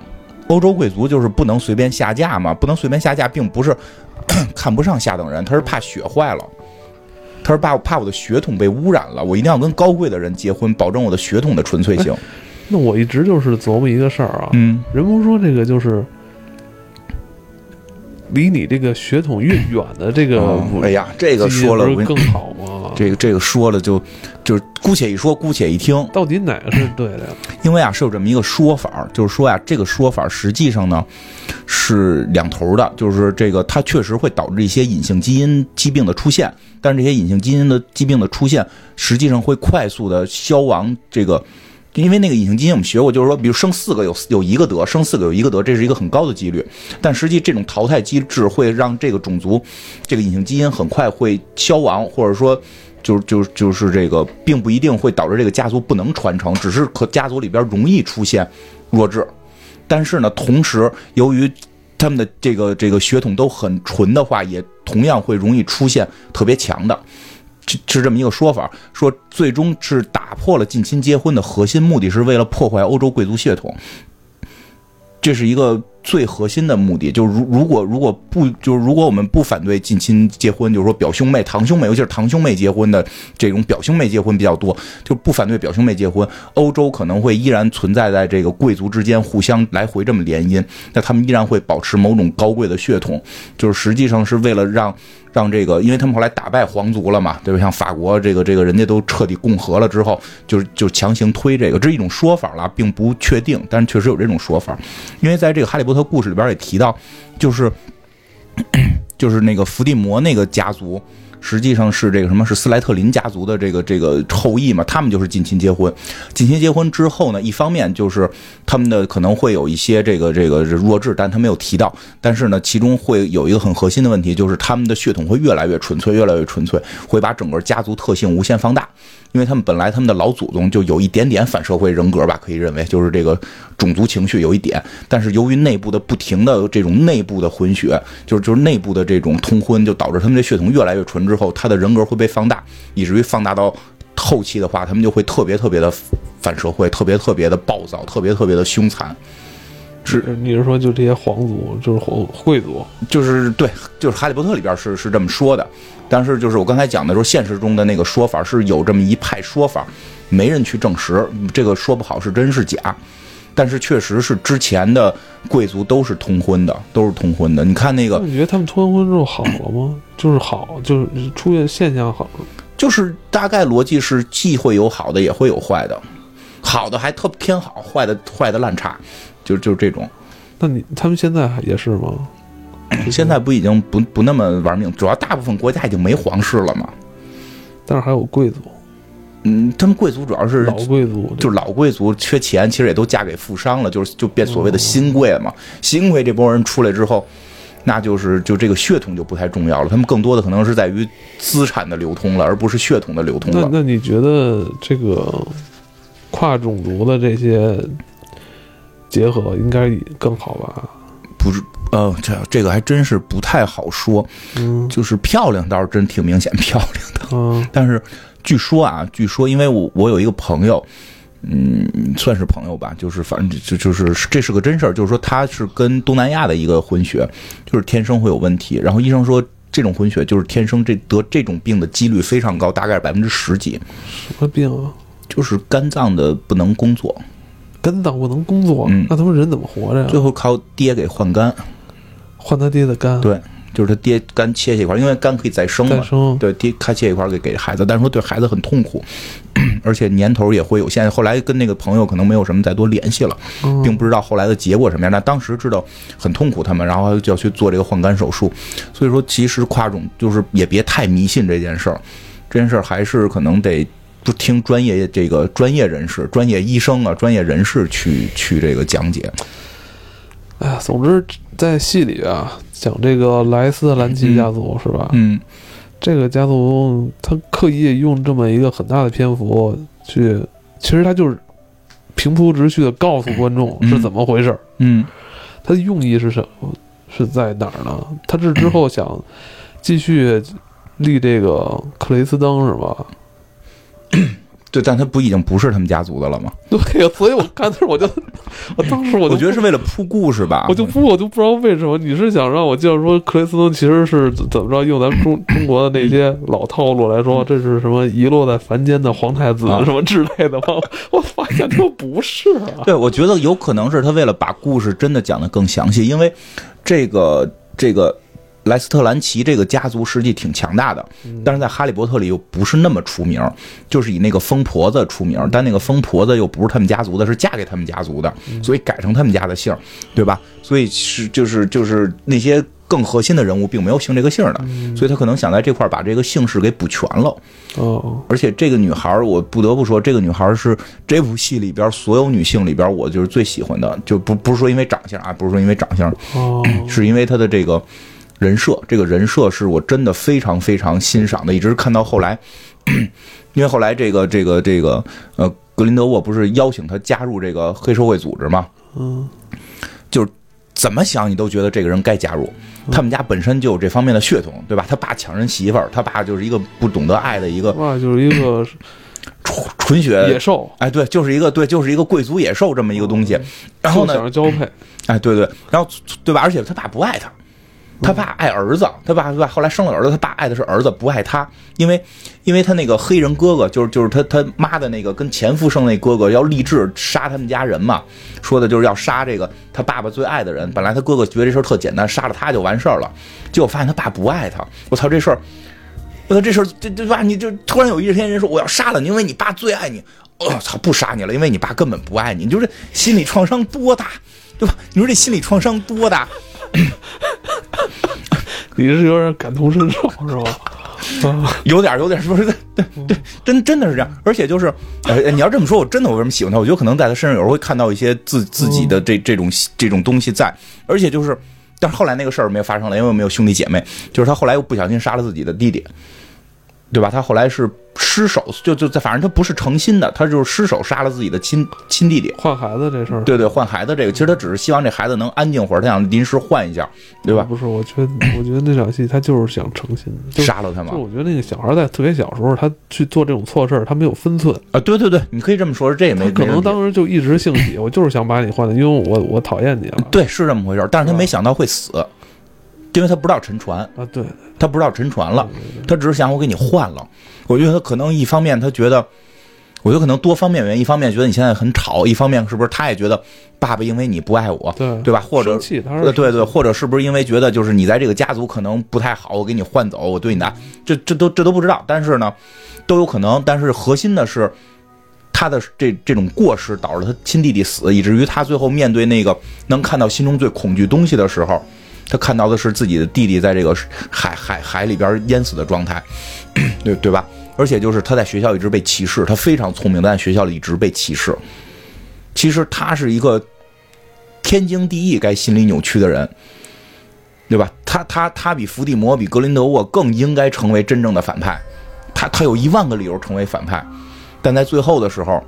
欧洲贵族就是不能随便下嫁嘛，不能随便下嫁，并不是 看不上下等人，他是怕血坏了。他是怕怕我的血统被污染了，我一定要跟高贵的人结婚，保证我的血统的纯粹性。那我一直就是琢磨一个事儿啊，嗯人不说这个就是离你这个血统越远的这个嗯，哎呀，这个说了，我跟不更好吗？这个这个说了就就是姑且一说，姑且一听。到底哪个是对的呀？因为啊是有这么一个说法儿，就是说呀、这个说法儿实际上呢是两头的，就是这个它确实会导致一些隐性基因疾病的出现，但是这些隐性基因的疾病的出现，实际上会快速的消亡这个。因为那个隐性基因我们学过，就是说，比如生四个有有一个得，生四个有一个得，这是一个很高的几率。但实际这种淘汰机制会让这个种族，这个隐性基因很快会消亡，或者说就是就是就是这个，并不一定会导致这个家族不能传承，只是可家族里边容易出现弱智。但是呢，同时由于他们的这个这个血统都很纯的话，也同样会容易出现特别强的。是是这么一个说法，说最终是打破了近亲结婚的核心目的，是为了破坏欧洲贵族血统。这是一个最核心的目的，就是如如果如果不就是如果我们不反对近亲结婚，就是说表兄妹、堂兄妹，尤其是堂兄妹结婚的这种表兄妹结婚比较多，就不反对表兄妹结婚，欧洲可能会依然存在在这个贵族之间互相来回这么联姻，那他们依然会保持某种高贵的血统，就是实际上是为了让让这个，因为他们后来打败皇族了嘛，对吧？像法国这个这个人家都彻底共和了之后，就是就强行推这个，这是一种说法了，并不确定，但是确实有这种说法。因为在这个《哈利波特》故事里边也提到，就是 就是那个伏地魔那个家族。实际上是这个什么是斯莱特林家族的这个这个后裔嘛？他们就是近亲结婚。近亲结婚之后呢，一方面就是他们的可能会有一些这个这个弱智，但他没有提到。但是呢，其中会有一个很核心的问题，就是他们的血统会越来越纯粹，越来越纯粹，会把整个家族特性无限放大。因为他们本来他们的老祖宗就有一点点反社会人格吧，可以认为就是这个种族情绪有一点，但是由于内部的不停的这种内部的混血，就是就是内部的这种通婚，就导致他们的血统越来越纯之后，他的人格会被放大，以至于放大到后期的话，他们就会特别特别的反社会，特别特别的暴躁，特别特别的凶残。是你是说就这些皇族，就是皇贵族？就是对，就是《哈利波特》里边是是这么说的，但是就是我刚才讲的时候，现实中的那个说法是有这么一派说法，没人去证实，这个说不好是真是假。但是确实是之前的贵族都是通婚的，都是通婚的。你看那个，你觉得他们通婚之后好了吗？就是好，就是出现现象好了。就是大概逻辑是既会有好的，也会有坏的，好的还特偏好，坏的坏的烂差，就就这种。那你他们现在也是吗？现在不已经不不那么玩命，主要大部分国家已经没皇室了嘛。但是还有贵族，嗯，他们贵族主要是老贵族，就是老贵族缺钱，其实也都嫁给富商了，就是就变所谓的新贵了嘛。新贵这波人出来之后，那就是就这个血统就不太重要了，他们更多的可能是在于资产的流通了，而不是血统的流通了。那那你觉得这个跨种族的这些结合应该更好吧？不是，呃，这这个还真是不太好说。嗯就是漂亮倒是真挺明显漂亮的，嗯但是据说啊，据说因为我我有一个朋友。嗯，算是朋友吧，就是反正就就是这是个真事儿，就是说他是跟东南亚的一个混血，就是天生会有问题，然后医生说这种混血就是天生这得这种病的几率非常高，大概是百分之十几，什么病啊？就是肝脏的不能工作，肝脏不能工作，嗯那他们人怎么活着呀？最后靠爹给换肝，换他爹的肝，对就是他爹肝切下一块儿，因为肝可以再生嘛，再生，对，爹开切一块儿给给孩子，但是说对孩子很痛苦，而且年头也会有限。后来跟那个朋友可能没有什么再多联系了，嗯并不知道后来的结果什么样。但当时知道很痛苦，他们然后就要去做这个换肝手术。所以说，其实跨种就是也别太迷信这件事儿，这件事儿还是可能得。不听专业这个专业人士、专业医生啊、专业人士去去这个讲解，哎呀，总之在戏里啊，讲这个莱斯特兰奇家族、是吧？嗯这个家族他刻意用这么一个很大的篇幅去，其实他就是平铺直叙的告诉观众嗯是怎么回事儿。嗯他的用意是什么？是在哪儿呢？他这之后想继续立这个克雷斯登是吧？对，但他不已经不是他们家族的了吗？对呀，所以我看那儿我就，我当时我就我觉得是为了铺故事吧，我就不我就不知道为什么你是想让我介绍说克雷斯登其实是怎怎么着用咱们中中国的那些老套路来说，这是什么遗落在凡间的皇太子啊什么之类的吗？我发现他不是啊。对，我觉得有可能是他为了把故事真的讲得更详细，因为这个这个莱斯特兰奇这个家族实际挺强大的，但是在《哈利波特》里又不是那么出名，就是以那个疯婆子出名，但那个疯婆子又不是他们家族的，是嫁给他们家族的，所以改成他们家的姓，对吧？所以是就是就是那些更核心的人物并没有姓这个姓的，所以他可能想在这块把这个姓氏给补全了。哦，而且这个女孩儿，我不得不说，这个女孩儿是这部戏里边所有女性里边我就是最喜欢的，就不不是说因为长相啊，不是说因为长相，哦，是因为她的这个人设，这个人设是我真的非常非常欣赏的，一直看到后来，因为后来这个这个这个呃，格林德沃不是邀请他加入这个黑社会组织吗？嗯，就是怎么想你都觉得这个人该加入。他们家本身就有这方面的血统，对吧？他爸抢人媳妇儿，他爸就是一个不懂得爱的一个哇，就是一个纯纯血野兽，哎，对，就是一个对，就是一个贵族野兽这么一个东西。然后呢，交配，哎，对对，然后对吧？而且他爸不爱他，他爸爱儿子，他爸对吧？后来生了儿子，他爸爱的是儿子，不爱他，因为因为他那个黑人哥哥，就是就是他他妈的那个跟前夫生那哥哥要立志杀他们家人嘛，说的就是要杀这个他爸爸最爱的人。本来他哥哥觉得这事儿特简单，杀了他就完事儿了，结果发现他爸不爱他，我操，这事儿。我操，这事儿这这爸？你就突然有一天人说我要杀了你，因为你爸最爱你。我、操，不杀你了，因为你爸根本不爱你。你说这心理创伤多大，对吧？你说这心理创伤多大？你是有点感同身受是吧？有点，有点说，是不是？对对，真真的是这样。而且就是，呃，你要这么说，我真的我为什么喜欢他？我觉得可能在他身上有时候会看到一些自自己的这这种这种东西在。而且就是，但是后来那个事儿没有发生了，因为我没有兄弟姐妹。就是他后来又不小心杀了自己的弟弟，对吧？他后来是失手，就就在，反正他不是诚心的，他就是失手杀了自己的亲亲弟弟。换孩子这事儿，对对，换孩子这个，其实他只是希望这孩子能安静会儿，他想临时换一下，对吧？不是，我觉得，我觉得那场戏他就是想诚心杀了他嘛就？我觉得那个小孩在特别小时候，他去做这种错事儿，他没有分寸，啊，对对对，你可以这么说，这也没可能当时就一时兴起，我就是想把你换了，因为我我讨厌你了对是这么回事儿，但是他没想到会死，因为他不知道沉船，啊，对，他不知道沉船了，他只是想我给你换了。我觉得他可能一方面他觉得，我觉得可能多方面原因，一方面觉得你现在很吵，一方面是不是他也觉得爸爸因为你不爱我，对对吧？或者生气，他呃，是对对，或者是不是因为觉得就是你在这个家族可能不太好，我给你换走，我对你的这这都这都不知道，但是呢，都有可能。但是核心的是，他的这这种过失导致他亲弟弟死，以至于他最后面对那个能看到心中最恐惧东西的时候，他看到的是自己的弟弟在这个海海海里边淹死的状态，对对吧？而且就是他在学校一直被歧视，他非常聪明，但在学校里一直被歧视。其实他是一个天经地义该心理扭曲的人，对吧？他他他比伏地魔、比格林德沃更应该成为真正的反派，他他有一万个理由成为反派，但在最后的时候，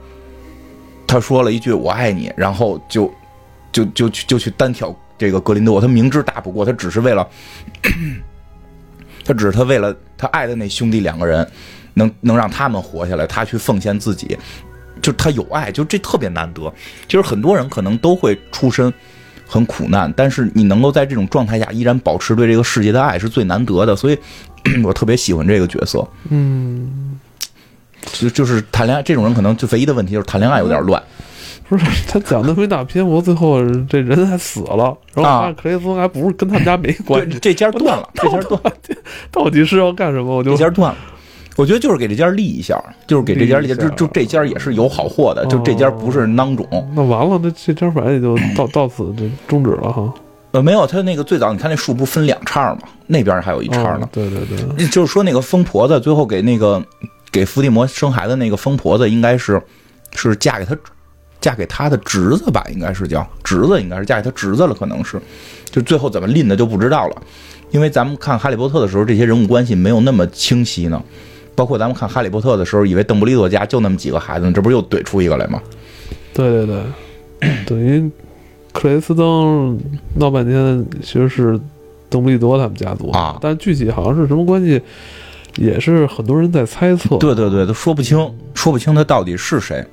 他说了一句“我爱你”，然后就就就去就去单挑这个格林德沃，他明知打不过，他只是为了，他只是他为了他爱的那兄弟两个人能能让他们活下来，他去奉献自己，就他有爱，就这特别难得。其实很多人可能都会出身很苦难，但是你能够在这种状态下依然保持对这个世界的爱是最难得的，所以 我特别喜欢这个角色。嗯，就就是谈恋爱这种人，可能就唯一的问题就是谈恋爱有点乱。不是他讲那么一大篇幅，最后这人还死了，然后啊发现克雷斯还不是跟他们家没关系，对这家断了，这家断，到底是要干什么？我就这家断了。我觉得就是给这家立一下，就是给这家立一下，立一下就就这家也是有好货的，就这家不是囊肿。那完了，那这家反正也就到到此就终止了哈。呃，没有，他那个最早你看那树不是分两叉嘛？那边还有一叉呢哦。对对对，就是说那个疯婆子最后给那个给伏地魔生孩子那个疯婆子，应该是是嫁给他嫁给他的侄子吧？应该是叫侄子，应该是嫁给他侄子了，可能是。就最后怎么拎的就不知道了，因为咱们看《哈利波特》的时候，这些人物关系没有那么清晰呢。包括咱们看《哈利波特》的时候，以为邓布利多家就那么几个孩子呢，这不是又怼出一个来吗？对对对，等于克雷斯登闹半天其实是邓布利多他们家族啊但具体好像是什么关系，也是很多人在猜测。对对对，都说不清，说不清他到底是谁，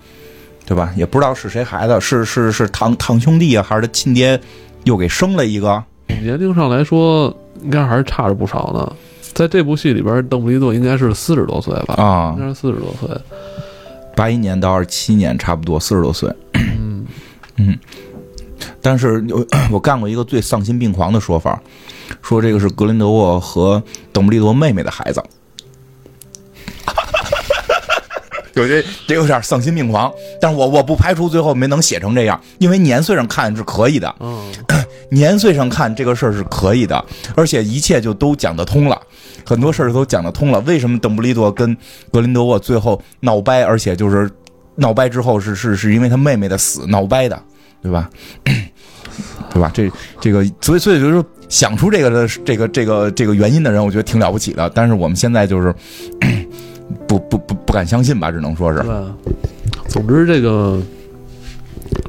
对吧？也不知道是谁孩子，是是是堂堂兄弟啊，还是他亲爹又给生了一个？年龄上来说，应该还是差着不少呢。在这部戏里边，邓布利多应该是四十多岁吧？啊应该是四十多岁。八一年到二七年，差不多四十多岁。嗯，嗯，但是有我干过一个最丧心病狂的说法，说这个是格林德沃和邓布利多妹妹的孩子。有些这有点丧心病狂，但是我我不排除最后没能写成这样，因为年岁上看是可以的，嗯，年岁上看这个事儿是可以的，而且一切就都讲得通了，很多事儿都讲得通了。为什么邓布利多跟格林德沃最后闹掰，而且就是闹掰之后是是是因为他妹妹的死闹掰的，对吧？对吧？这这个，所以所以就是说想出这个的这个这个这个原因的人，我觉得挺了不起的。但是我们现在就是 不不不不敢相信吧，只能说是对。总之，这个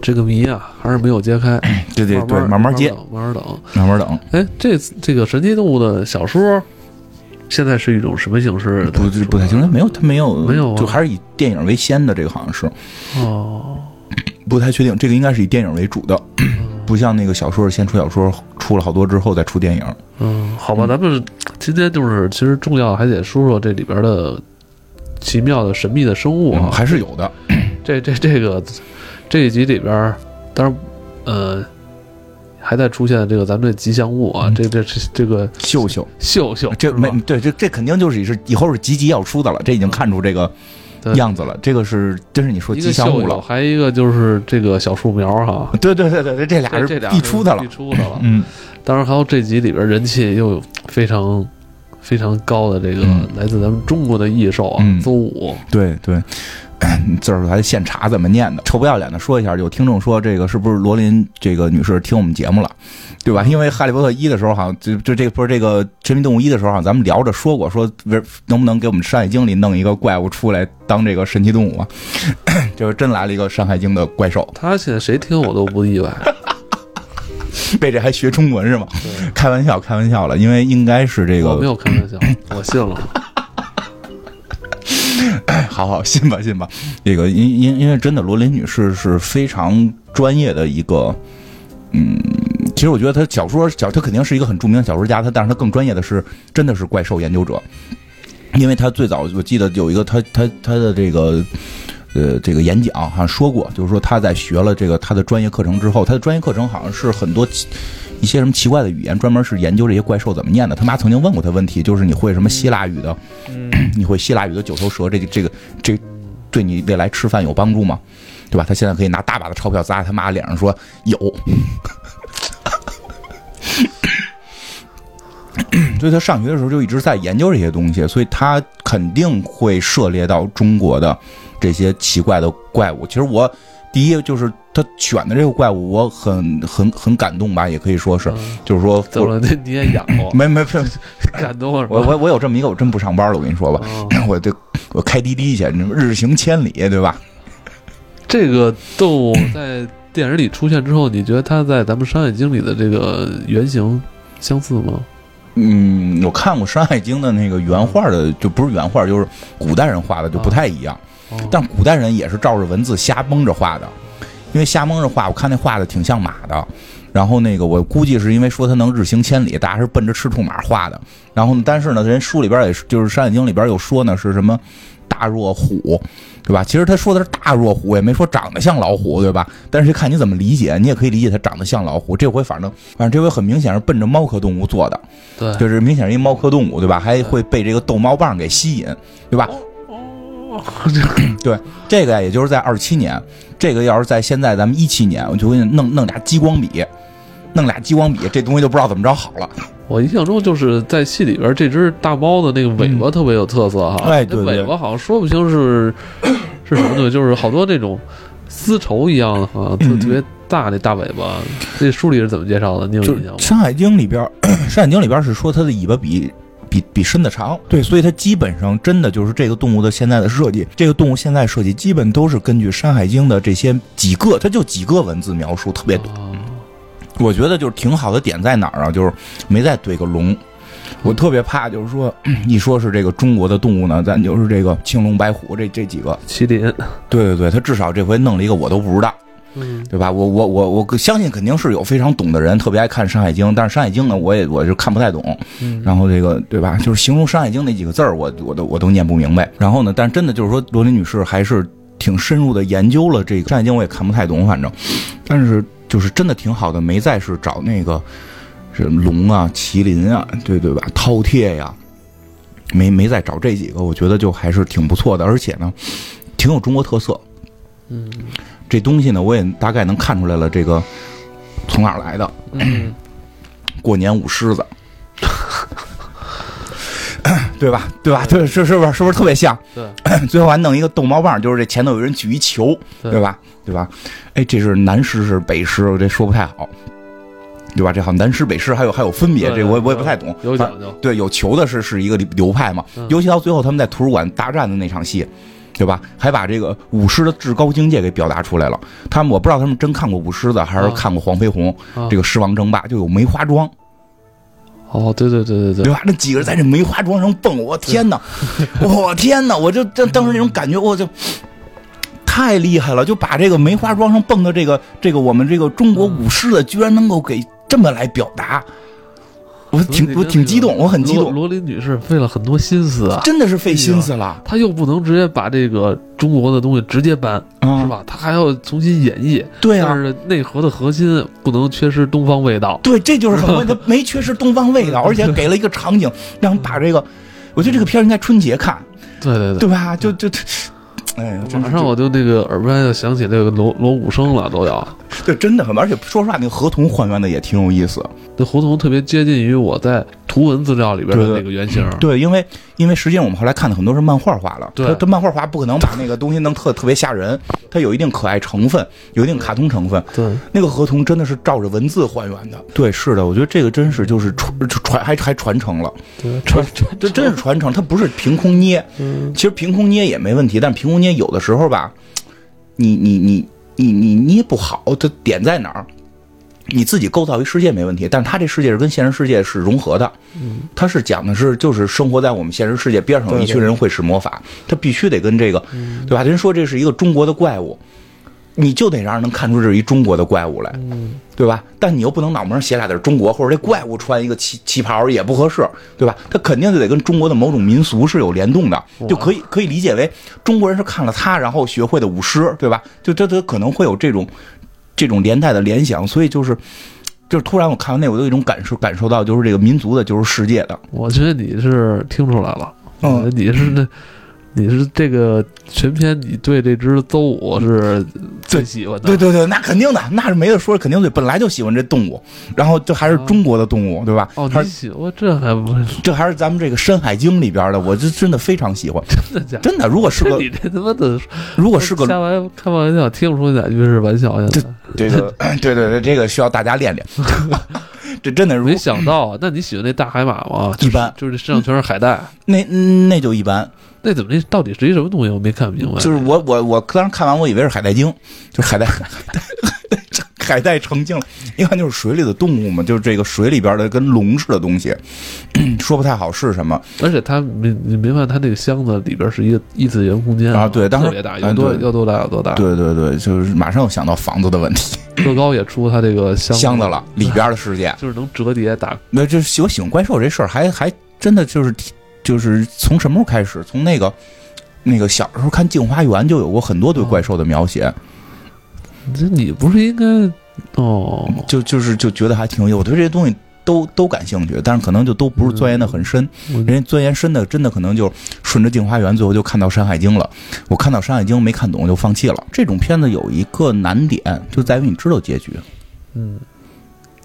这个谜啊，还是没有揭开。对对对，慢慢慢接，等慢慢等。慢慢等。哎，这这个神奇动物的小说，现在是一种什么形式的？不不太清楚，没有他没有没有啊就还是以电影为先的，这个好像是哦，不太确定，这个应该是以电影为主的，不像那个小说先出小说，出了好多之后再出电影。嗯，好吧，咱们今天就是其实重要还得说说这里边的奇妙的神秘的生物啊，嗯还是有的。这这这个这一集里边，当然呃。还在出现这个咱们这吉祥物啊，嗯这这这这个秀秀，秀秀，这没对，这这肯定就是是以后是集集要出的了，这已经看出这个样子了。这个是真是你说吉祥物了。还一个就是这个小树苗哈，对对对对对，这俩是必出的了必。出的了。嗯，当然还有这集里边人气又非常非常高的这个嗯来自咱们中国的异兽啊，嗯邹武。对对。字儿还现查怎么念的，臭不要脸的说一下，有听众说这个是不是罗琳这个女士听我们节目了，对吧？因为《哈利波特一》的时候，好像就就这个不是这个《神秘动物一》的时候，好像咱们聊着说过，说能不能给我们《山海经》里弄一个怪物出来当这个神奇动物啊？就是真来了一个《山海经》的怪兽，他现在谁听我都不意外。被这还学中文是吗？开玩笑，开玩笑了，因为应该是这个我没，有开玩笑，我信了。好好信吧信吧，这个因因因为真的罗琳女士是非常专业的一个，嗯，其实我觉得她小说小，她肯定是一个很著名的小说家，她但是她更专业的是真的是怪兽研究者，因为她最早我记得有一个她她她的这个。呃，这个演讲好像说过，就是说他在学了这个他的专业课程之后，他的专业课程好像是很多奇一些什么奇怪的语言，专门是研究这些怪兽怎么念的。他妈曾经问过他问题，就是你会什么希腊语的？嗯，你会希腊语的九头蛇，这个这个这对你未来吃饭有帮助吗？对吧？他现在可以拿大把的钞票砸他妈脸上说有，所以他上学的时候就一直在研究这些东西，所以他肯定会涉猎到中国的这些奇怪的怪物。其实我第一就是他选的这个怪物，我很很很感动吧，也可以说是，嗯就是说怎么了？你你也养过？没 没没，感动？我我我有这么一个，我真不上班了，我跟你说吧，哦我这 我开滴滴去，日行千里，对吧？这个动物在电影里出现之后，你觉得它在咱们《山海经》里的这个原型相似吗？嗯，我看过《山海经》的那个原画的，就不是原画，就是古代人画的，就不太一样。哦，但古代人也是照着文字瞎蒙着画的，因为瞎蒙着画，我看那画的挺像马的。然后那个我估计是因为说它能日行千里，大家是奔着赤兔马画的。然后呢，但是呢，人书里边也是，就是《山海经》里边又说呢，是什么大若虎，对吧？其实他说的是大若虎，也没说长得像老虎，对吧？但是看你怎么理解，你也可以理解它长得像老虎。这回反正反正这回很明显是奔着猫科动物做的，对，就是明显是一猫科动物，对吧？还会被这个逗猫棒给吸引，对吧？对，这个呀，也就是在二七年，这个要是在现在咱们一七年，我就给你弄弄俩激光笔，弄俩激光笔，这东西就不知道怎么着好了。我印象中就是在戏里边，这只大猫的那个尾巴特别有特色哈，哎对对尾巴好像说不清是是什么东西，就是好多那种丝绸一样的，哈特嗯特别大那大尾巴。这书里是怎么介绍的？你有就印象吗？《山海经》里边，《山海经》里边是说它的尾巴比比比身子长，对，所以它基本上真的就是这个动物的现在的设计，这个动物现在设计基本都是根据《山海经》的这些几个，它就几个文字描述，特别多。啊我觉得就是挺好的点在哪儿啊？就是没再怼个龙。我特别怕，就是说，一说是这个中国的动物呢，咱就是这个青龙、白虎这这几个。麒麟，对对对，他至少这回弄了一个我都不知道，嗯，对吧？我我我我相信肯定是有非常懂的人，特别爱看《山海经》，但是《山海经》呢，我也我就看不太懂。嗯然后这个对吧？就是形容《山海经》那几个字儿，我我都我都念不明白。然后呢，但是真的就是说，罗琳女士还是挺深入的研究了这个《山海经》，我也看不太懂，反正，但是就是真的挺好的，没再是找那个是龙啊、麒麟啊，对对吧？饕餮呀，没没再找这几个，我觉得就还是挺不错的，而且呢，挺有中国特色。嗯这东西呢，我也大概能看出来了，这个从哪儿来的？嗯，过年舞狮子，对吧？对吧？对，是是不是是不是特别像？对，最后还弄一个逗猫棒，就是这前头有人举一球，对对吧？对吧？哎，这是南狮是北狮，我这说不太好，对吧？这好像南狮北狮还有还有分别，这我也我也不太懂。有讲究。对，有球的是是一个流派嘛，嗯尤其到最后他们在图书馆大战的那场戏，对吧？还把这个舞狮的至高境界给表达出来了。他们我不知道他们真看过舞狮子，还是啊看过黄飞鸿、啊这个狮王争霸，就有梅花桩，哦，对对对对对，对吧？那几个人在这梅花桩上蹦，我天哪，我天哪！我就当当时那种感觉，我就。太厉害了！就把这个梅花桩上蹦的这个这个我们这个中国舞狮的，居然能够给这么来表达，我挺我挺激动，我很激动，罗罗琳女士费了很多心思啊，真的是费心思了她又不能直接把这个中国的东西直接搬，啊！是吧？她还要重新演绎，对啊但，是内核的核心不能缺失东方味道。对，这就是很关键，它没缺失东方味道，而且给了一个场景，让人把这个，我觉得这个片儿应该春节看，对对对，对吧？就就，哎呀，马上我就那个耳边就响起那个锣锣鼓声了，都要。对，真的很，而且说实话，那个河童还原的也挺有意思。那河童特别接近于我在图文资料里边的那个原型。对，因为因为实际上我们后来看的很多是漫画画了，对它它漫画画不可能把那个东西弄特特别吓人，它有一定可爱成分，有一定卡通成分。对，那个河童真的是照着文字还原的。对，是的，我觉得这个真是就是传传还还传承了，对，传传这真是传承，它不是凭空捏。嗯，其实凭空捏也没问题，但凭空捏有的时候吧，你你你你你捏不好，它点在哪儿？你自己构造一世界没问题，但是它这世界是跟现实世界是融合的。嗯，它是讲的是就是生活在我们现实世界边上有一群人会使魔法，他必须得跟这个，对吧？人说这是一个中国的怪物，你就得让人能看出这是一中国的怪物来，嗯，对吧？但你又不能脑门上写俩字中国，或者这怪物穿一个旗旗袍也不合适，对吧？他肯定就得跟中国的某种民俗是有联动的，就可以可以理解为中国人是看了他然后学会的舞狮，对吧？就这他可能会有这种这种连带的联想，所以就是。就是突然我看完那，我有一种感受，感受到就是这个民族的，就是世界的，我觉得你是听出来了，嗯你是那。你是这个全篇，你对这只邹舞是最喜欢的，对对对，那肯定的，那是没得说，肯定对，本来就喜欢这动物，然后这还是中国的动物，对吧？哦，还是你喜欢这还不是这还是咱们这个《山海经》里边的，我这真的非常喜欢，真的假的？真的。如果是个你这他妈的，如果是个开玩开玩笑，听不出哪句是玩笑。现在这个对对对，这个需要大家练练。这真的，如没想到啊，那你喜欢那大海马吗？一般就是身上全是海带，那那就一般，那怎么那到底是一什么东西？我没看明白。就是我我我当时看完，我以为是海带精，就是海带海带 海带成精了，一看就是水里的动物嘛，就是这个水里边的跟龙似的东西，说不太好是什么。而且它明你明白，它那个箱子里边是一个异次元空间啊对当时特别大，哎有多对要多大有多大。对对对，就是马上又想到房子的问题，乐高也出它这个箱箱子了，里边的世界。就是能折叠打。那就是我喜欢怪兽这事儿，还还真的就是就是从什么时候开始？从那个那个小时候看《镜花缘》就有过很多对怪兽的描写，这你不是应该哦？就就是就觉得还挺有意思。我对这些东西都都感兴趣，但是可能就都不是钻研的很深。我人家钻研深的，真的可能就顺着《镜花缘》，最后就看到《山海经》了。我看到《山海经》没看懂就放弃了。这种片子有一个难点，就在于你知道结局，嗯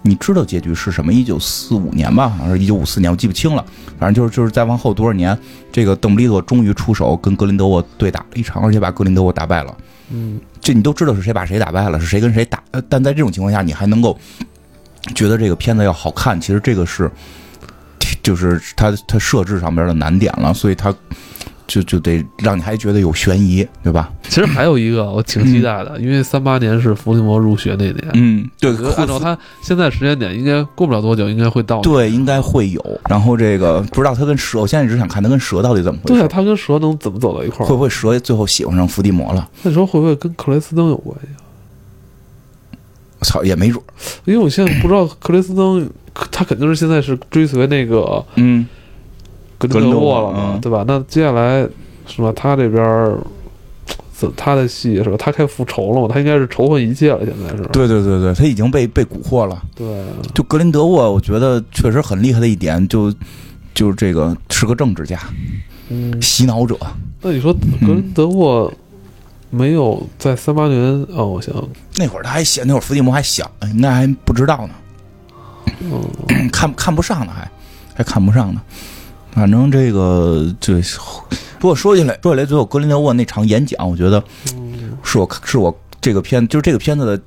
你知道结局是什么？一九四五年吧，好像是一九五四年，我记不清了。反正就是就是再往后多少年，这个邓布利多终于出手跟格林德沃对打了一场，而且把格林德沃打败了。嗯这你都知道是谁把谁打败了，是谁跟谁打。呃但在这种情况下，你还能够觉得这个片子要好看，其实这个是就是它它设置上边的难点了，所以它就就得让你还觉得有悬疑，对吧？其实还有一个我挺期待的，因为三八年是伏地魔入学那年，嗯，对按照他现在时间点，应该过不了多久，应该会到。对，应该会有。然后这个不知道他跟蛇，我现在只想看他跟蛇到底怎么回事对啊，。他跟蛇能怎么走到一块儿？会不会蛇最后喜欢上伏地魔了？那时候会不会跟克雷斯登有关系？我操，也没准儿。因为我现在不知道克雷斯登，他肯定是现在是追随那个嗯，格林德格沃沃了嘛，嗯对吧？那接下来是吧？他这边怎他的戏是吧？他开始复仇了嘛？他应该是仇恨一切了，现在是。对对对对，他已经被被蛊惑了。对，就格林德沃，我觉得确实很厉害的一点，就就是这个是个政治家、嗯，洗脑者。那你说格林德沃没有在三八年哦？我想，那会儿他还小，那会儿伏地魔还小，应该还不知道呢，嗯，看看不上呢，还还看不上呢。反正这个这，不过说起来，说起来，最后格林德沃那场演讲，我觉得嗯是我是我这个片，就是这个片子的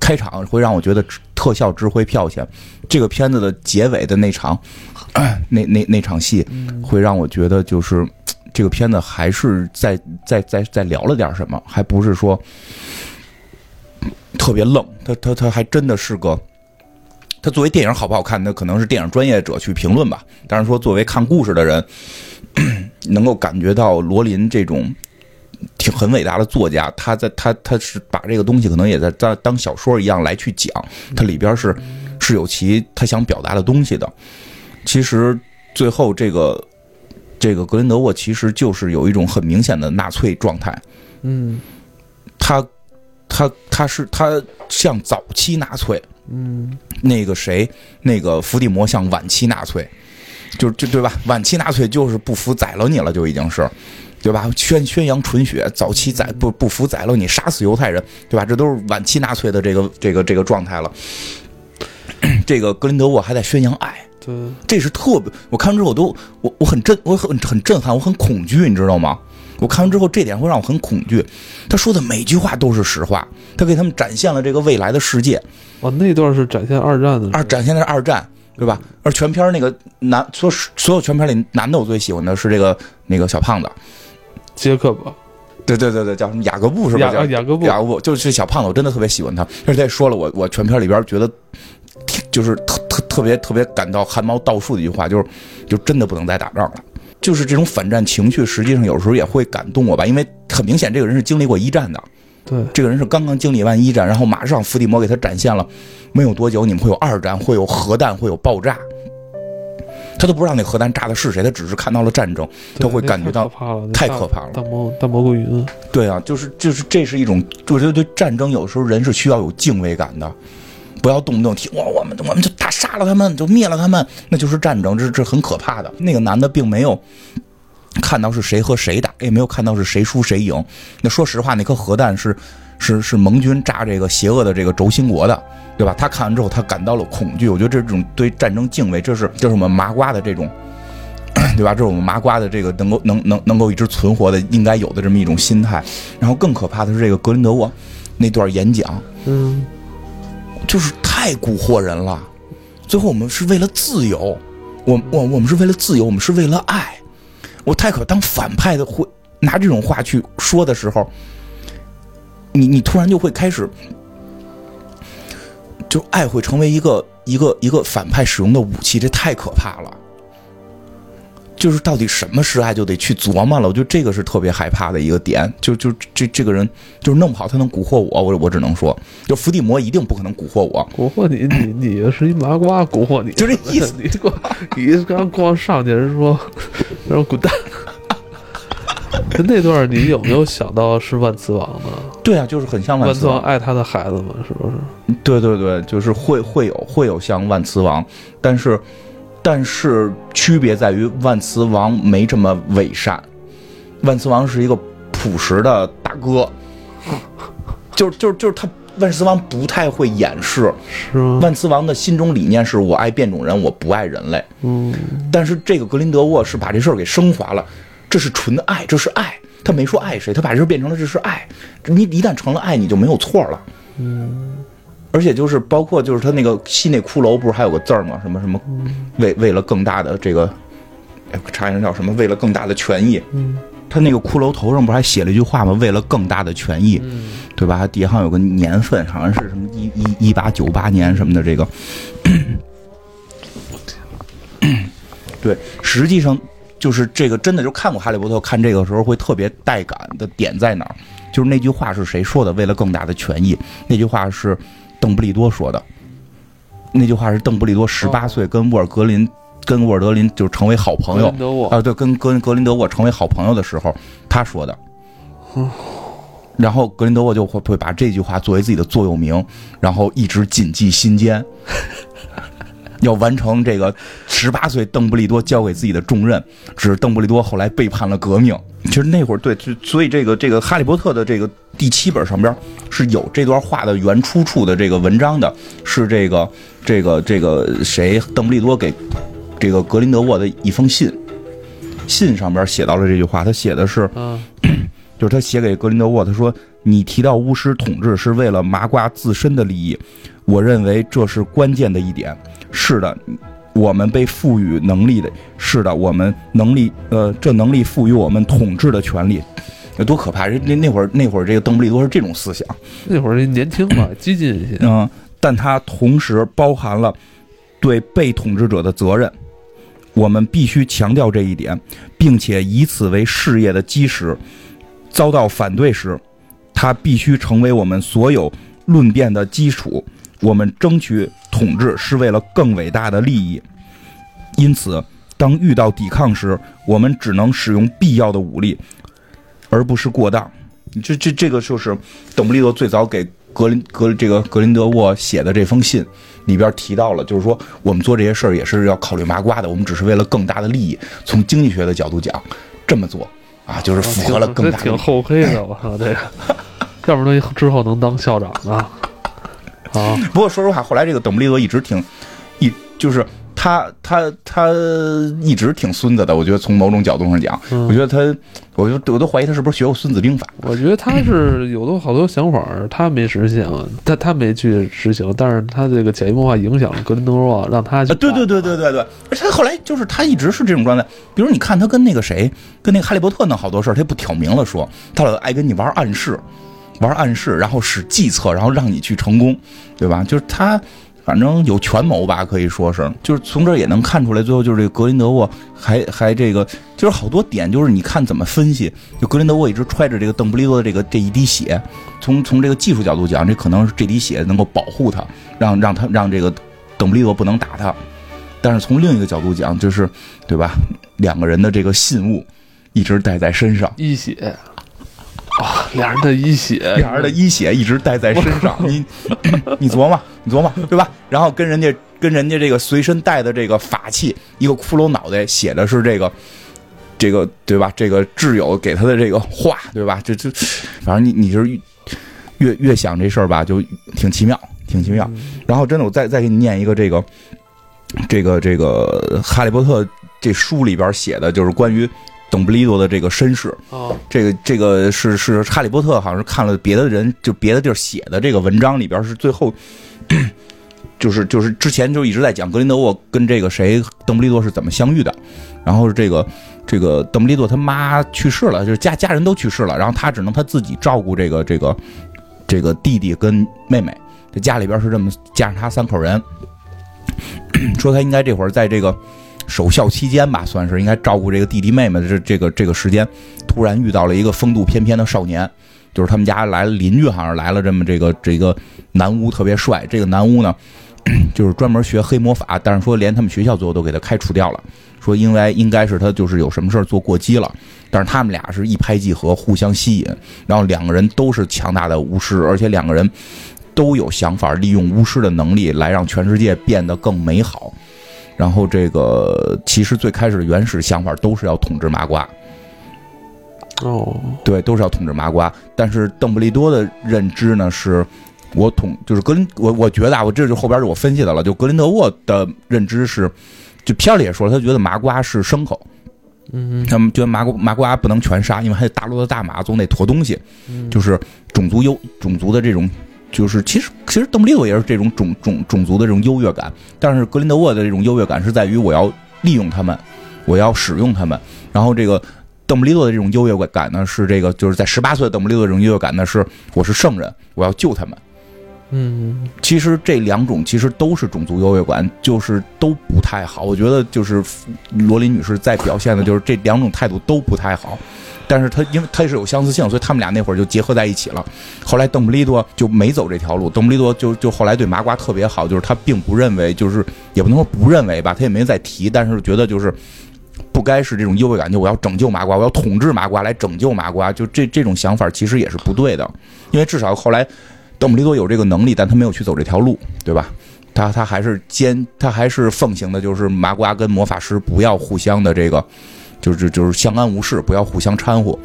开场会让我觉得特效值回票钱，这个片子的结尾的那场，那那那场戏嗯会让我觉得就是这个片子还是在在在在聊了点什么，还不是说特别愣，他他他还真的是个。他作为电影好不好看，那可能是电影专业者去评论吧。但是说作为看故事的人，能够感觉到罗琳这种挺很伟大的作家，他在他他是把这个东西可能也在当当小说一样来去讲，它里边是是有其他想表达的东西的。其实最后这个这个格林德沃其实就是有一种很明显的纳粹状态，嗯他他他是他像早期纳粹，嗯那个谁，那个伏地魔像晚期纳粹，就就对吧？晚期纳粹就是不服宰了你了，就已经是，对吧？宣宣扬纯血，早期宰不不服宰了你，杀死犹太人，对吧？这都是晚期纳粹的这个这个这个状态了。这个格林德沃还在宣扬爱，对，这是特别。我看完之后我都我我很震，我很很震撼，我很恐惧，你知道吗？我看完之后，这点会让我很恐惧。他说的每句话都是实话，他给他们展现了这个未来的世界。哦，那段是展现二战的二展现的是二战，对吧？而全片那个男，所所有全片里男的，我最喜欢的是这个那个小胖子，杰克吧，对对对对，叫什么雅各布是吧？雅雅各布，雅各布，就是小胖子，我真的特别喜欢他。而且说了我，我全片里边觉得，就是特特特别特别感到汗毛倒竖的一句话，就是就真的不能再打仗了。就是这种反战情绪，实际上有时候也会感动我吧，因为很明显这个人是经历过一战的，对，这个人是刚刚经历完一战，然后马上伏地魔给他展现了，没有多久你们会有二战，会有核弹，会有爆炸。他都不知道那核弹炸的是谁，他只是看到了战争，他会感觉到太可怕了，大蘑大蘑菇云，对啊，就是就是这是一种，我觉得对战争有时候人是需要有敬畏感的，不要动不动提我我们我们就打杀了他们，就灭了他们，那就是战争，这这很可怕的。那个男的并没有看到是谁和谁打，也没有看到是谁输谁赢。那说实话，那颗核弹是是是盟军炸这个邪恶的这个轴心国的，对吧？他看完之后，他感到了恐惧。我觉得这种对战争敬畏，这是这是我们麻瓜的这种。对吧？这是我们麻瓜的这个能够能能能够一直存活的应该有的这么一种心态。然后更可怕的是这个格林德沃那段演讲，嗯，就是太蛊惑人了。最后我们是为了自由，我我我们是为了自由，我们是为了爱。我太可当反派的会拿这种话去说的时候，你你突然就会开始，就爱会成为一个一个一个反派使用的武器，这太可怕了。就是到底什么是爱，就得去琢磨了。我觉得这个是特别害怕的一个点。就就这这个人就是弄不好他能蛊惑我，我我只能说，就伏地魔一定不可能蛊惑我。蛊惑你，你你是一麻瓜，蛊惑你，就这意思 你光你刚光上去人说，让我滚蛋，那段你有没有想到是万磁王呢？对啊，就是很像万磁王万磁王。爱他的孩子嘛，是不是？对对对，就是会会有会有像万磁王，但是但是区别在于万磁王没这么伪善，万磁王是一个朴实的大哥，就是就是就是他万磁王不太会掩饰，是吗？万磁王的心中理念是我爱变种人，我不爱人类。嗯，但是这个格林德沃是把这事儿给升华了，这是纯爱，这是爱。他没说爱谁，他把这事儿变成了这是爱。你一旦成了爱，你就没有错了。嗯，而且就是包括就是他那个吸那骷髅，不是还有个字儿吗？什么什么，为为了更大的这个，查一下叫什么？为了更大的权益。嗯，他那个骷髅头上不是还写了一句话吗？为了更大的权益，嗯对吧？它底下好像有个年份，好像是什么一一一八九八年什么的这个。对，实际上就是这个，真的就看过《哈利波特》，看这个时候会特别带感的点在哪儿？就是那句话是谁说的？为了更大的权益，那句话是邓布利多说的。那句话是邓布利多十八岁跟沃尔格林跟沃尔德林就成为好朋友啊，对，跟跟格林德沃成为好朋友的时候，他说的。然后格林德沃就会会把这句话作为自己的座右铭，然后一直谨记心间，要完成这个十八岁邓布利多交给自己的重任。只是邓布利多后来背叛了革命。其实那会儿对，就所以这个这个《哈利波特》的这个第七本上边是有这段话的原出处的这个文章的，是这个这个这个谁邓布利多给这个格林德沃的一封信，信上边写到了这句话，他写的是。啊，就是他写给格林德沃，他说：“你提到巫师统治是为了麻瓜自身的利益，我认为这是关键的一点。是的，我们被赋予能力的，是的，我们能力，呃，这能力赋予我们统治的权利，有多可怕？那那那会儿那会儿这个邓布利多是这种思想，那会儿年轻嘛，激进一些。嗯、但它同时包含了对被统治者的责任。我们必须强调这一点，并且以此为事业的基石。遭到反对时，它必须成为我们所有论辩的基础。我们争取统治是为了更伟大的利益，因此，当遇到抵抗时，我们只能使用必要的武力，而不是过当。这这这个就是邓布利多最早给格林格这个格林德沃写的这封信里边提到了，就是说我们做这些事儿也是要考虑麻瓜的，我们只是为了更大的利益。从经济学的角度讲，这么做啊，就是符合了更大的利益。厚黑的，我操这个，要不然他之后能当校长呢？啊，不过说实话，后来这个邓布利多一直挺一就是。他他他一直挺孙子的，我觉得从某种角度上讲，嗯我觉得他，我就我都怀疑他是不是学过《孙子兵法》。我觉得他是有的好多想法，他没实现，他他没去实行，但是他这个潜移默化影响了格林德沃，让他去啊，对对对对对对，而且他后来就是他一直是这种状态。比如你看他跟那个谁，跟那个哈利波特弄好多事儿，他也不挑明了说，他老爱跟你玩暗示，玩暗示，然后使计策，然后让你去成功，对吧？就是他。反正有权谋吧，可以说是，就是从这也能看出来，最后就是这个格林德沃还还这个，就是好多点，就是你看怎么分析。就格林德沃一直揣着这个邓布利多的这个这一滴血，从从这个技术角度讲，这可能是这滴血能够保护他，让让他让这个邓布利多不能打他。但是从另一个角度讲，就是对吧？两个人的这个信物一直带在身上，一血啊，俩人的一血，俩人的一血一直带在身上，你你琢磨，你琢磨，对吧？然后跟人家跟人家这个随身带的这个法器，一个骷髅脑袋，写的是这个这个对吧？这个挚友给他的这个话，对吧？这这，反正你你是越越想这事儿吧，就挺奇妙，挺奇妙。然后真的，我再再给你念一个这个这个这个《哈利波特》这书里边写的，就是关于邓布利多的这个身世。哦，这个这个是是哈利波特，好像是看了别的人就别的地儿写的这个文章里边是最后，就是就是之前就一直在讲格林德沃跟这个谁邓布利多是怎么相遇的，然后这个这个邓布利多他妈去世了，就是家家人都去世了，然后他只能他自己照顾这个这个这个弟弟跟妹妹，这家里边是这么加上他三口人，说他应该这会儿在这个守孝期间吧，算是应该照顾这个弟弟妹妹的这这个这个时间，突然遇到了一个风度翩翩的少年，就是他们家来了邻居，好像来了这么这个这个男巫特别帅，这个男巫呢 就是专门学黑魔法，但是说连他们学校最后都给他开除掉了，说因为应该是他就是有什么事儿做过激了，但是他们俩是一拍即合，互相吸引，然后两个人都是强大的巫师，而且两个人都有想法，利用巫师的能力来让全世界变得更美好。然后这个其实最开始的原始想法都是要统治麻瓜，哦，对，都是要统治麻瓜。但是邓布利多的认知呢是。我统就是格林，我我觉得啊，我这就后边是我分析的了。就格林德沃的认知是，就片里也说了，他觉得麻瓜是牲口，嗯，他们觉得麻瓜麻瓜不能全杀，因为还有大陆的大马总得驮东西，就是种族优种族的这种，就是其实其实邓布利多也是这种种种种族的这种优越感，但是格林德沃的这种优越感是在于我要利用他们，我要使用他们，然后这个邓布利多的这种优越感呢是这个就是在十八岁的邓布利多这种优越感呢是我是圣人，我要救他们。嗯，其实这两种其实都是种族优越感，就是都不太好。我觉得就是罗琳女士在表现的就是这两种态度都不太好。但是她因为她是有相似性，所以他们俩那会儿就结合在一起了。后来邓布利多就没走这条路，邓布利多就就后来对麻瓜特别好，就是他并不认为，就是也不能说不认为吧，他也没再提，但是觉得就是不该是这种优越感，就我要拯救麻瓜，我要统治麻瓜来拯救麻瓜，就这这种想法其实也是不对的，因为至少后来。邓布利多有这个能力，但他没有去走这条路，对吧？他他还是坚，他还是奉行的，就是麻瓜跟魔法师不要互相的这个，就是就是相安无事，不要互相掺和。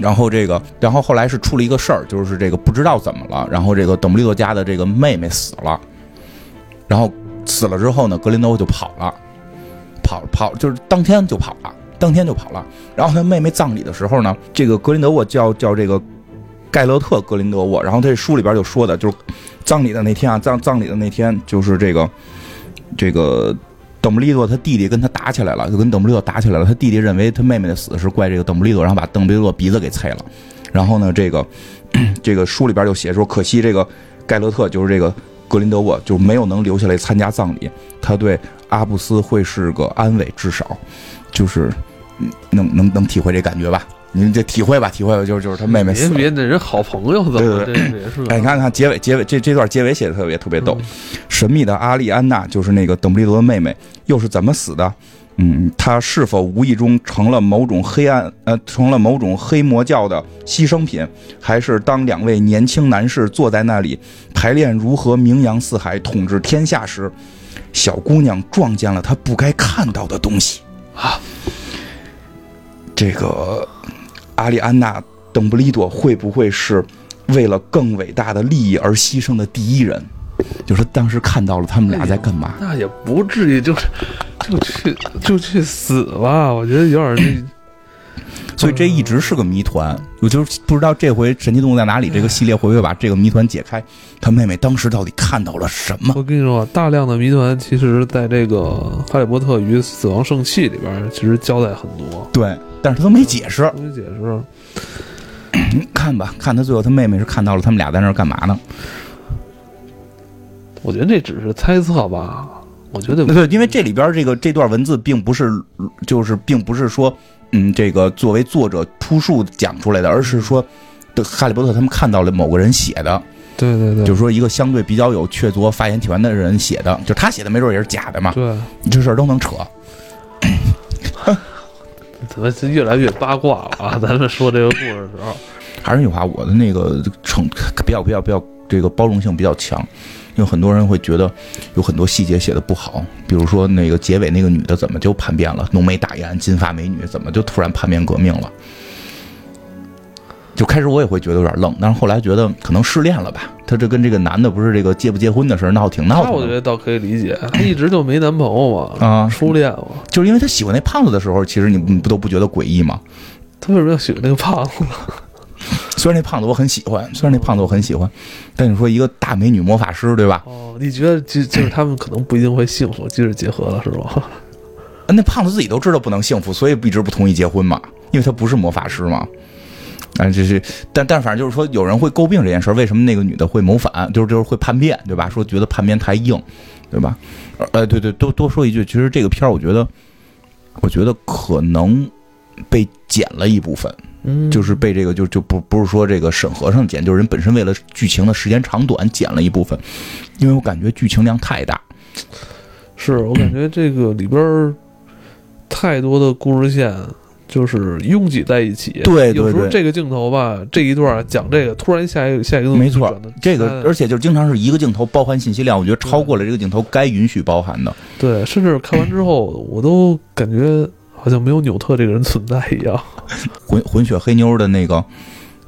然后这个，然后后来是出了一个事儿，就是这个不知道怎么了，然后这个邓布利多家的这个妹妹死了，然后死了之后呢，格林德沃就跑了，跑跑就是当天就跑了，当天就跑了。然后他妹妹葬礼的时候呢，这个格林德沃叫叫这个。盖勒特·格林德沃，然后他这书里边就说的，就是葬礼的那天啊，葬葬礼的那天，就是这个这个邓布利多他弟弟跟他打起来了，就跟邓布利多打起来了。他弟弟认为他妹妹的死是怪这个邓布利多，然后把邓布利多鼻子给拆了。然后呢，这个 这个书里边就写说，可惜这个盖勒特就是这个格林德沃就没有能留下来参加葬礼，他对阿布斯会是个安慰，至少就是能能能体会这感觉吧。您这体会吧，体会吧，就是就是他妹妹死。别别，那人好朋友怎么这也是？哎，你看看结尾，结尾这这段结尾写的特别特别逗。神秘的阿丽安娜就是那个邓布利多的妹妹，又是怎么死的？嗯，她是否无意中成了某种黑暗呃，成了某种黑魔教的牺牲品？还是当两位年轻男士坐在那里排练如何名扬四海、统治天下时，小姑娘撞见了她不该看到的东西啊？这个。阿里安娜·邓布利多会不会是为了更伟大的利益而牺牲的第一人？就是当时看到了他们俩在干嘛？那也不至于，就是就去就去死吧。我觉得有点那，所以这一直是个谜团。我就是不知道这回《神奇动物在哪里》这个系列会不会把这个谜团解开？他妹妹当时到底看到了什么？我跟你说，大量的谜团其实在这个《哈利波特与死亡圣器》里边其实交代很多。对。但是他都没解释，没解释。看吧，看他最后他妹妹是看到了他们俩在那儿干嘛呢？我觉得这只是猜测吧。我觉得对，因为这里边这个这段文字并不是，就是并不是说，嗯，这个作为作者铺述讲出来的，而是说，哈利波特他们看到了某个人写的。对对对，就是说一个相对比较有确凿发言权的人写的，就他写的没准也是假的嘛。对，这事儿都能扯。怎么越来越八卦了啊？咱们说这个故事的时候，还是那句话，我的那个成比较比较比较这个包容性比较强，因为很多人会觉得有很多细节写的不好，比如说那个结尾那个女的怎么就叛变了？浓眉大眼金发美女怎么就突然叛变革命了？就开始我也会觉得有点愣，但是后来觉得可能失恋了吧？她这跟这个男的不是这个结不结婚的事闹挺闹的。那我觉得倒可以理解，她一直就没男朋友嘛，啊，初恋嘛。就是因为她喜欢那胖子的时候，其实你你不都不觉得诡异吗？她为什么要喜欢那个胖子？虽然那胖子我很喜欢，虽然那胖子我很喜欢，但你说一个大美女魔法师，对吧？哦，你觉得就就是他们可能不一定会幸福，即使结合了，是吧？那胖子自己都知道不能幸福，所以一直不同意结婚嘛，因为他不是魔法师嘛。啊，这是，但但反正就是说，有人会诟病这件事儿，为什么那个女的会谋反，就是就是会叛变，对吧？说觉得叛变太硬，对吧？呃，对对，多多说一句，其实这个片儿，我觉得，我觉得可能被剪了一部分，嗯，就是被这个就就不不是说这个审核上剪，就是人本身为了剧情的时间长短剪了一部分，因为我感觉剧情量太大。是我感觉这个里边儿太多的故事线就是拥挤在一起。对对对有时候这个镜头吧，这一段讲这个，突然下一个下一个没错，这个哎而且就经常是一个镜头包含信息量，我觉得超过了这个镜头该允许包含的。对，甚至看完之后，我都感觉好像没有纽特这个人存在一样。混混血黑妞的那个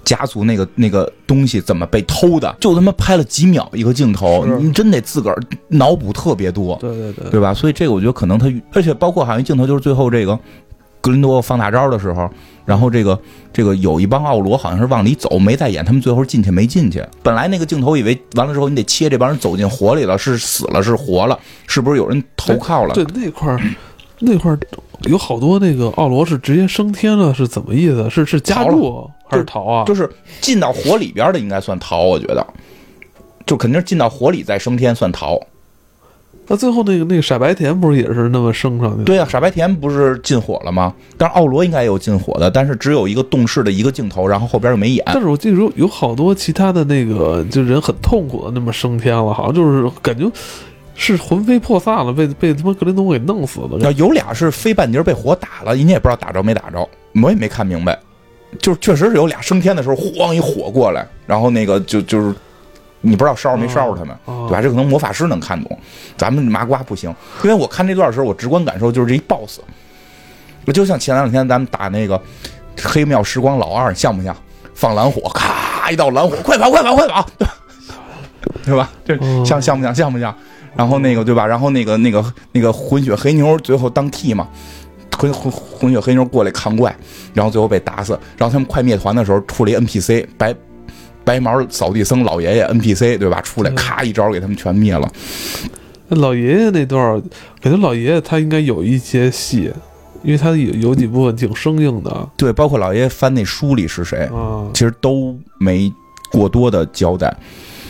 家族那个那个东西怎么被偷的，就他妈拍了几秒一个镜头，你真得自个儿脑补特别多，对对对，对吧？所以这个我觉得可能他，而且包括好像一镜头就是最后这个格林多放大招的时候，然后这个这个有一帮奥罗好像是往里走，没在演他们最后进去没进去。本来那个镜头以为完了之后你得切这帮人走进火里了，是死了是活了，是不是有人投靠了？对那块儿，那块儿有好多那个奥罗是直接升天了，是怎么意思？是是加入还是逃啊？就是进到火里边的应该算逃，我觉得，就肯定是进到火里再升天算逃。那最后那个那个傻白甜不是也是那么升上去的？对呀、傻白甜不是进火了吗？但是奥罗应该也有进火的，但是只有一个动视的一个镜头，然后后边又没演。但是我记得有有好多其他的那个，就人很痛苦的那么升天了，好像就是感觉是魂飞魄散了，被被他妈格林东给弄死的。那有俩是飞半截被火打了，人家也不知道打着没打着，我也没看明白。就是确实是有俩升天的时候，咣一火过来，然后那个就就是你不知道烧着没烧着他们，哦对吧？这可能魔法师能看懂，咱们麻瓜不行。因为我看这段的时候，我直观感受就是这一 BOSS，我就像前两天咱们打那个黑庙时光老二，像不像？放蓝火，咔一道蓝火，快跑快跑快跑，对吧？这嗯像像不像像不像？然后那个对吧？然后那个那个那个混血黑妞最后当替嘛，混混混血黑妞过来抗怪，然后最后被打死。然后他们快灭团的时候出了一 NPC 白白毛扫地僧老爷爷 NPC 对吧？出来嗯咔一招给他们全灭了。那老爷爷那段儿，感觉老爷爷他应该有一些戏，因为他有有几部分挺生硬的对，包括老爷爷翻那书里是谁，啊。其实都没过多的交代。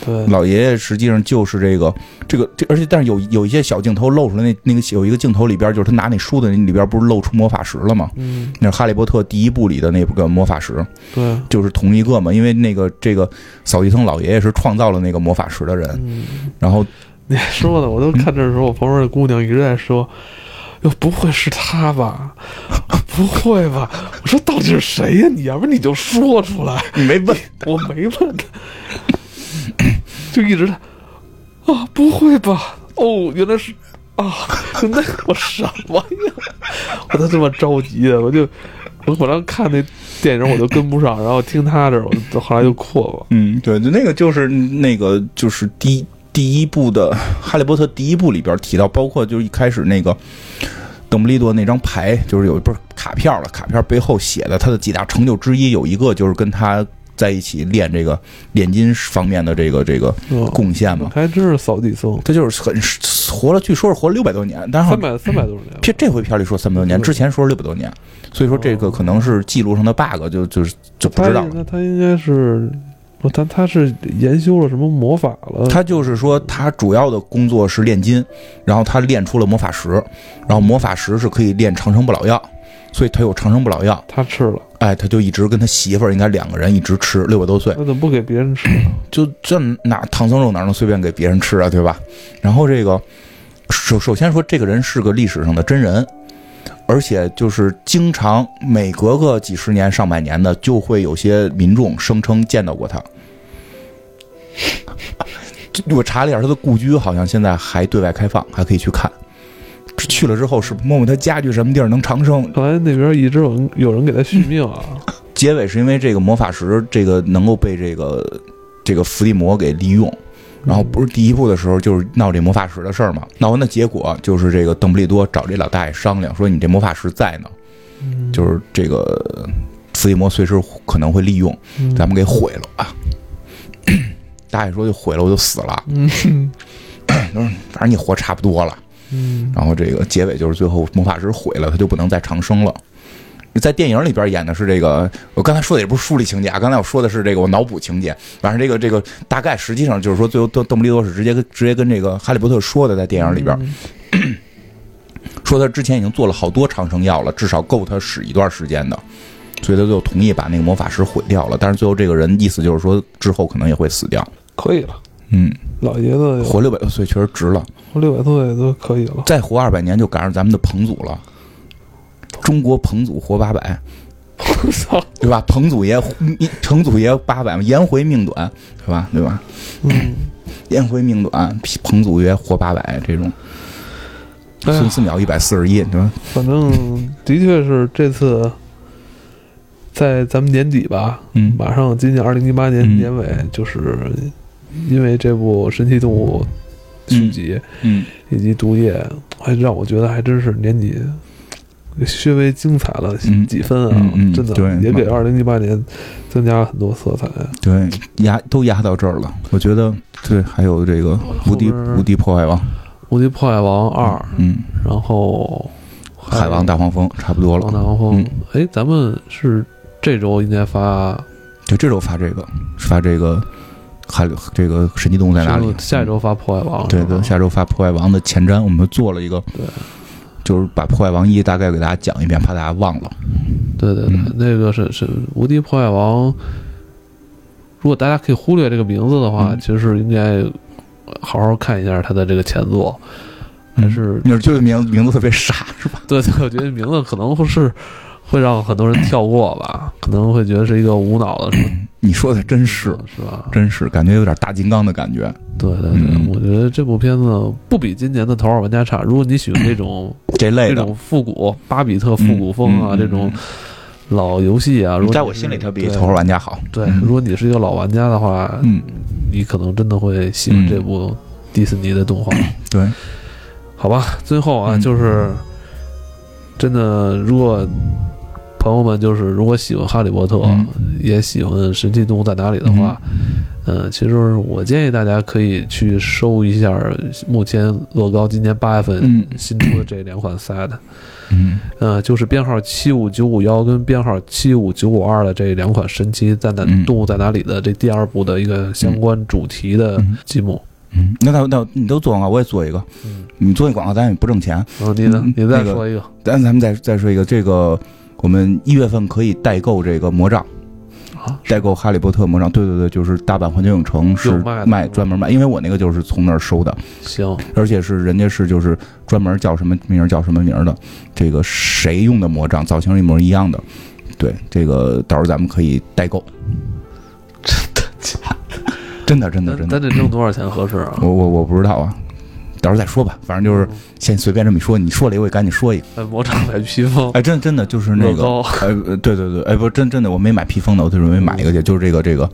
对，老爷爷实际上就是这个这个这，而且但是有有一些小镜头露出来，那那个有一个镜头里边，就是他拿那书的那里边不是露出魔法石了吗？嗯，那是《哈利波特》第一部里的那个魔法石，对，就是同一个嘛。因为那个这个扫地僧老爷爷是创造了那个魔法石的人，嗯，然后你还说的，我都看这的时候，我旁边的姑娘一直在说。哟，不会是他吧？不会吧？我说到底是谁呀、你要不然你就说出来。你没问，我没问他，就一直在啊，不会吧？哦，原来是啊，那我什么呀？我都这么着急的，我就我本来看那电影我都跟不上，然后听他这，我就后来就扩了。嗯，对，就那个就是那个就是第第一部的《哈利波特》第一部里边提到，包括就是一开始那个邓布利多那张牌，就是有不是卡片了，卡片背后写的他的几大成就之一，有一个就是跟他在一起练这个炼金方面的这个这个嗯，贡献嘛。还真是扫地僧，他就是很活了，据说是活了六百多年，但是三百三百多年了。这这回片里说三百多年，之前说是六百多年，所以说这个可能是记录上的 bug，就就是就不知道那他应该是，不他他是研修了什么魔法了？他就是说，他主要的工作是炼金，然后他炼出了魔法石，然后魔法石是可以炼长生不老药，所以他有长生不老药。他吃了，哎，他就一直跟他媳妇儿应该两个人一直吃，六百多岁，他怎么不给别人吃呢？就这哪唐僧肉哪能随便给别人吃啊，对吧？然后这个首首先说，这个人是个历史上的真人。而且就是经常每隔个几十年、上百年的，就会有些民众声称见到过他。我查了一下，他的故居好像现在还对外开放，还可以去看。去了之后是摸摸他家具什么地儿能长生。后来那边一直有人有人给他续命啊。结尾是因为这个魔法石这个能够被这个这个伏地魔给利用，然后不是第一部的时候就是闹这魔法石的事儿嘛，闹完的结果就是这个邓布利多找这老大爷商量说你这魔法石在呢，嗯就是这个伏地魔随时可能会利用，嗯咱们给毁了啊。大爷说就毁了我就死了，嗯 反正你活差不多了。嗯然后这个结尾就是最后魔法石毁了，他就不能再长生了。在电影里边演的是这个，我刚才说的也不是书里情节啊，刚才我说的是这个我脑补情节。反正这个这个大概实际上就是说，最后邓邓布利多是直接跟直接跟这个哈利波特说的，在电影里边。嗯 说他之前已经做了好多长生药了，至少够他使一段时间的，所以他最后同意把那个魔法师毁掉了。但是最后这个人意思就是说，之后可能也会死掉。可以了，嗯，老爷子活六百多岁确实值了，活六百多岁都可以了。再活二百年就赶上咱们的彭祖了。中国彭祖活八百，我操，对吧？彭祖爷，彭祖爷八百嘛，颜回命短，是吧？对吧？嗯，颜回命短，彭祖爷活八百，这种孙思邈一百四十一，对吧？反正 的确是这次在咱们年底吧，嗯马上今年二零一八年嗯年尾，就是因为这部《神奇动物》续集嗯，以及《毒液》，还让我觉得还真是年底稍微精彩了嗯几分啊！嗯嗯真的对也给二零一八年增加了很多色彩。对，压都压到这儿了。我觉得对，还有这个无敌无敌破坏王，《无敌破坏王二》，嗯，然后海王大黄蜂差不多王大。黄蜂嗯，哎、咱们是这周应该发就这周发这个，发这个，还有这个神奇动物在哪里？下一周发破坏王，对对，下周发破坏王的前瞻，我们做了一个，对，就是把破坏王一大概给大家讲一遍，怕大家忘了。对对对，嗯那个是是无敌破坏王。如果大家可以忽略这个名字的话，嗯其实是应该好好看一下他的这个前作。还是、你是觉得名名字特别傻是吧？对对，我觉得名字可能会是会让很多人跳过吧，可能会觉得是一个无脑的 你说的真是，是吧？真是感觉有点大金刚的感觉。对对对，嗯我觉得这部片子不比今年的《头号玩家》差。如果你喜欢这种 这类的，这种复古巴比特复古风啊，嗯嗯嗯这种老游戏啊，如果在我心里它比《头号玩家》好。对，嗯如果你是一个老玩家的话，嗯，你可能真的会喜欢这部迪士尼的动画。对，好吧，最后啊，嗯就是真的，如果朋友们就是如果喜欢哈利波特，嗯也喜欢神奇动物在哪里的话，呃，其实我建议大家可以去收一下目前乐高今年八月份嗯新出的这两款 set，、嗯呃，就是编号七五九五幺跟编号七五九五二的这两款神奇在哪、嗯动物在哪里的这第二部的一个相关主题的嗯积木。嗯，那那那你都做广告，我也做一个。嗯，你做一广告，咱也不挣钱。然后你呢？嗯你再说一个。咱咱们再再说一个，这个我们一月份可以代购这个魔杖，啊，代购哈利波特魔杖。对对对，就是大阪环球影城是卖专门卖，因为我那个就是从那儿收的，行，而且是人家是就是专门叫什么名儿叫什么名儿的，这个谁用的魔杖造型一模一样的。对，这个到时候咱们可以代购。真的假真的真的真的，咱得挣多少钱合适啊？我我我不知道啊，到时候再说吧。反正就是先随便这么一说，你说了一个我也赶紧说一个。哎，魔杖买披风，哎，真真的就是那个，乐高呃，呃对对对，哎，不，真真的我没买披风的，我就准备买一个去，就是这个这个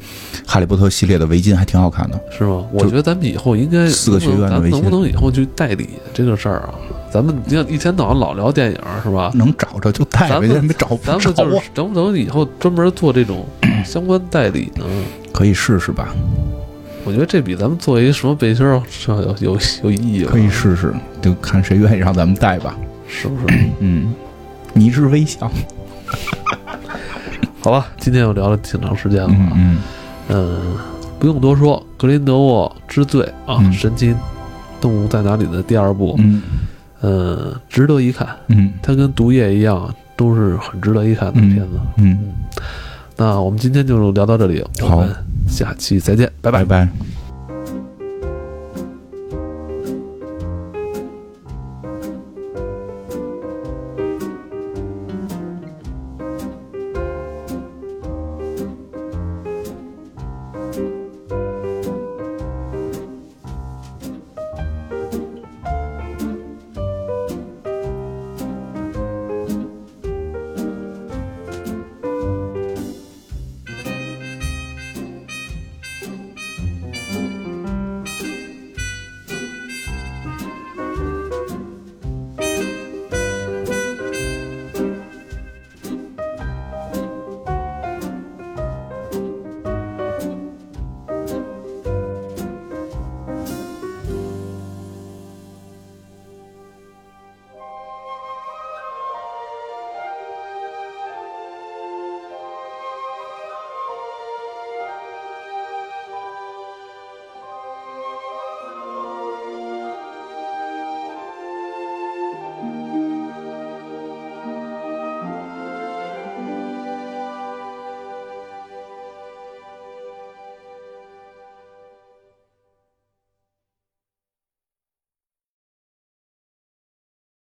哈利波特系列的围巾，还挺好看的。是吗？我觉得咱们以后应该四个学院的围巾能不能以后去代理这个事儿啊？咱们你看一天到晚老聊电影是吧？能找着就带呗，咱们没找不着咱们就是啊，能不能以后专门做这种相关代理呢？可以试试吧，我觉得这比咱们做一什么背心儿是有有有意义了？可以试试，就看谁愿意让咱们带吧。是不是？嗯，迷之微笑，好吧，今天又聊了挺长时间了啊。嗯嗯嗯，不用多说，《格林德沃之罪》啊，嗯神奇动物在哪里》的第二部，嗯呃，值得一看。嗯它跟《毒液》一样，都是很值得一看的嗯片子。嗯，那我们今天就聊到这里，我好们下期再见，拜拜。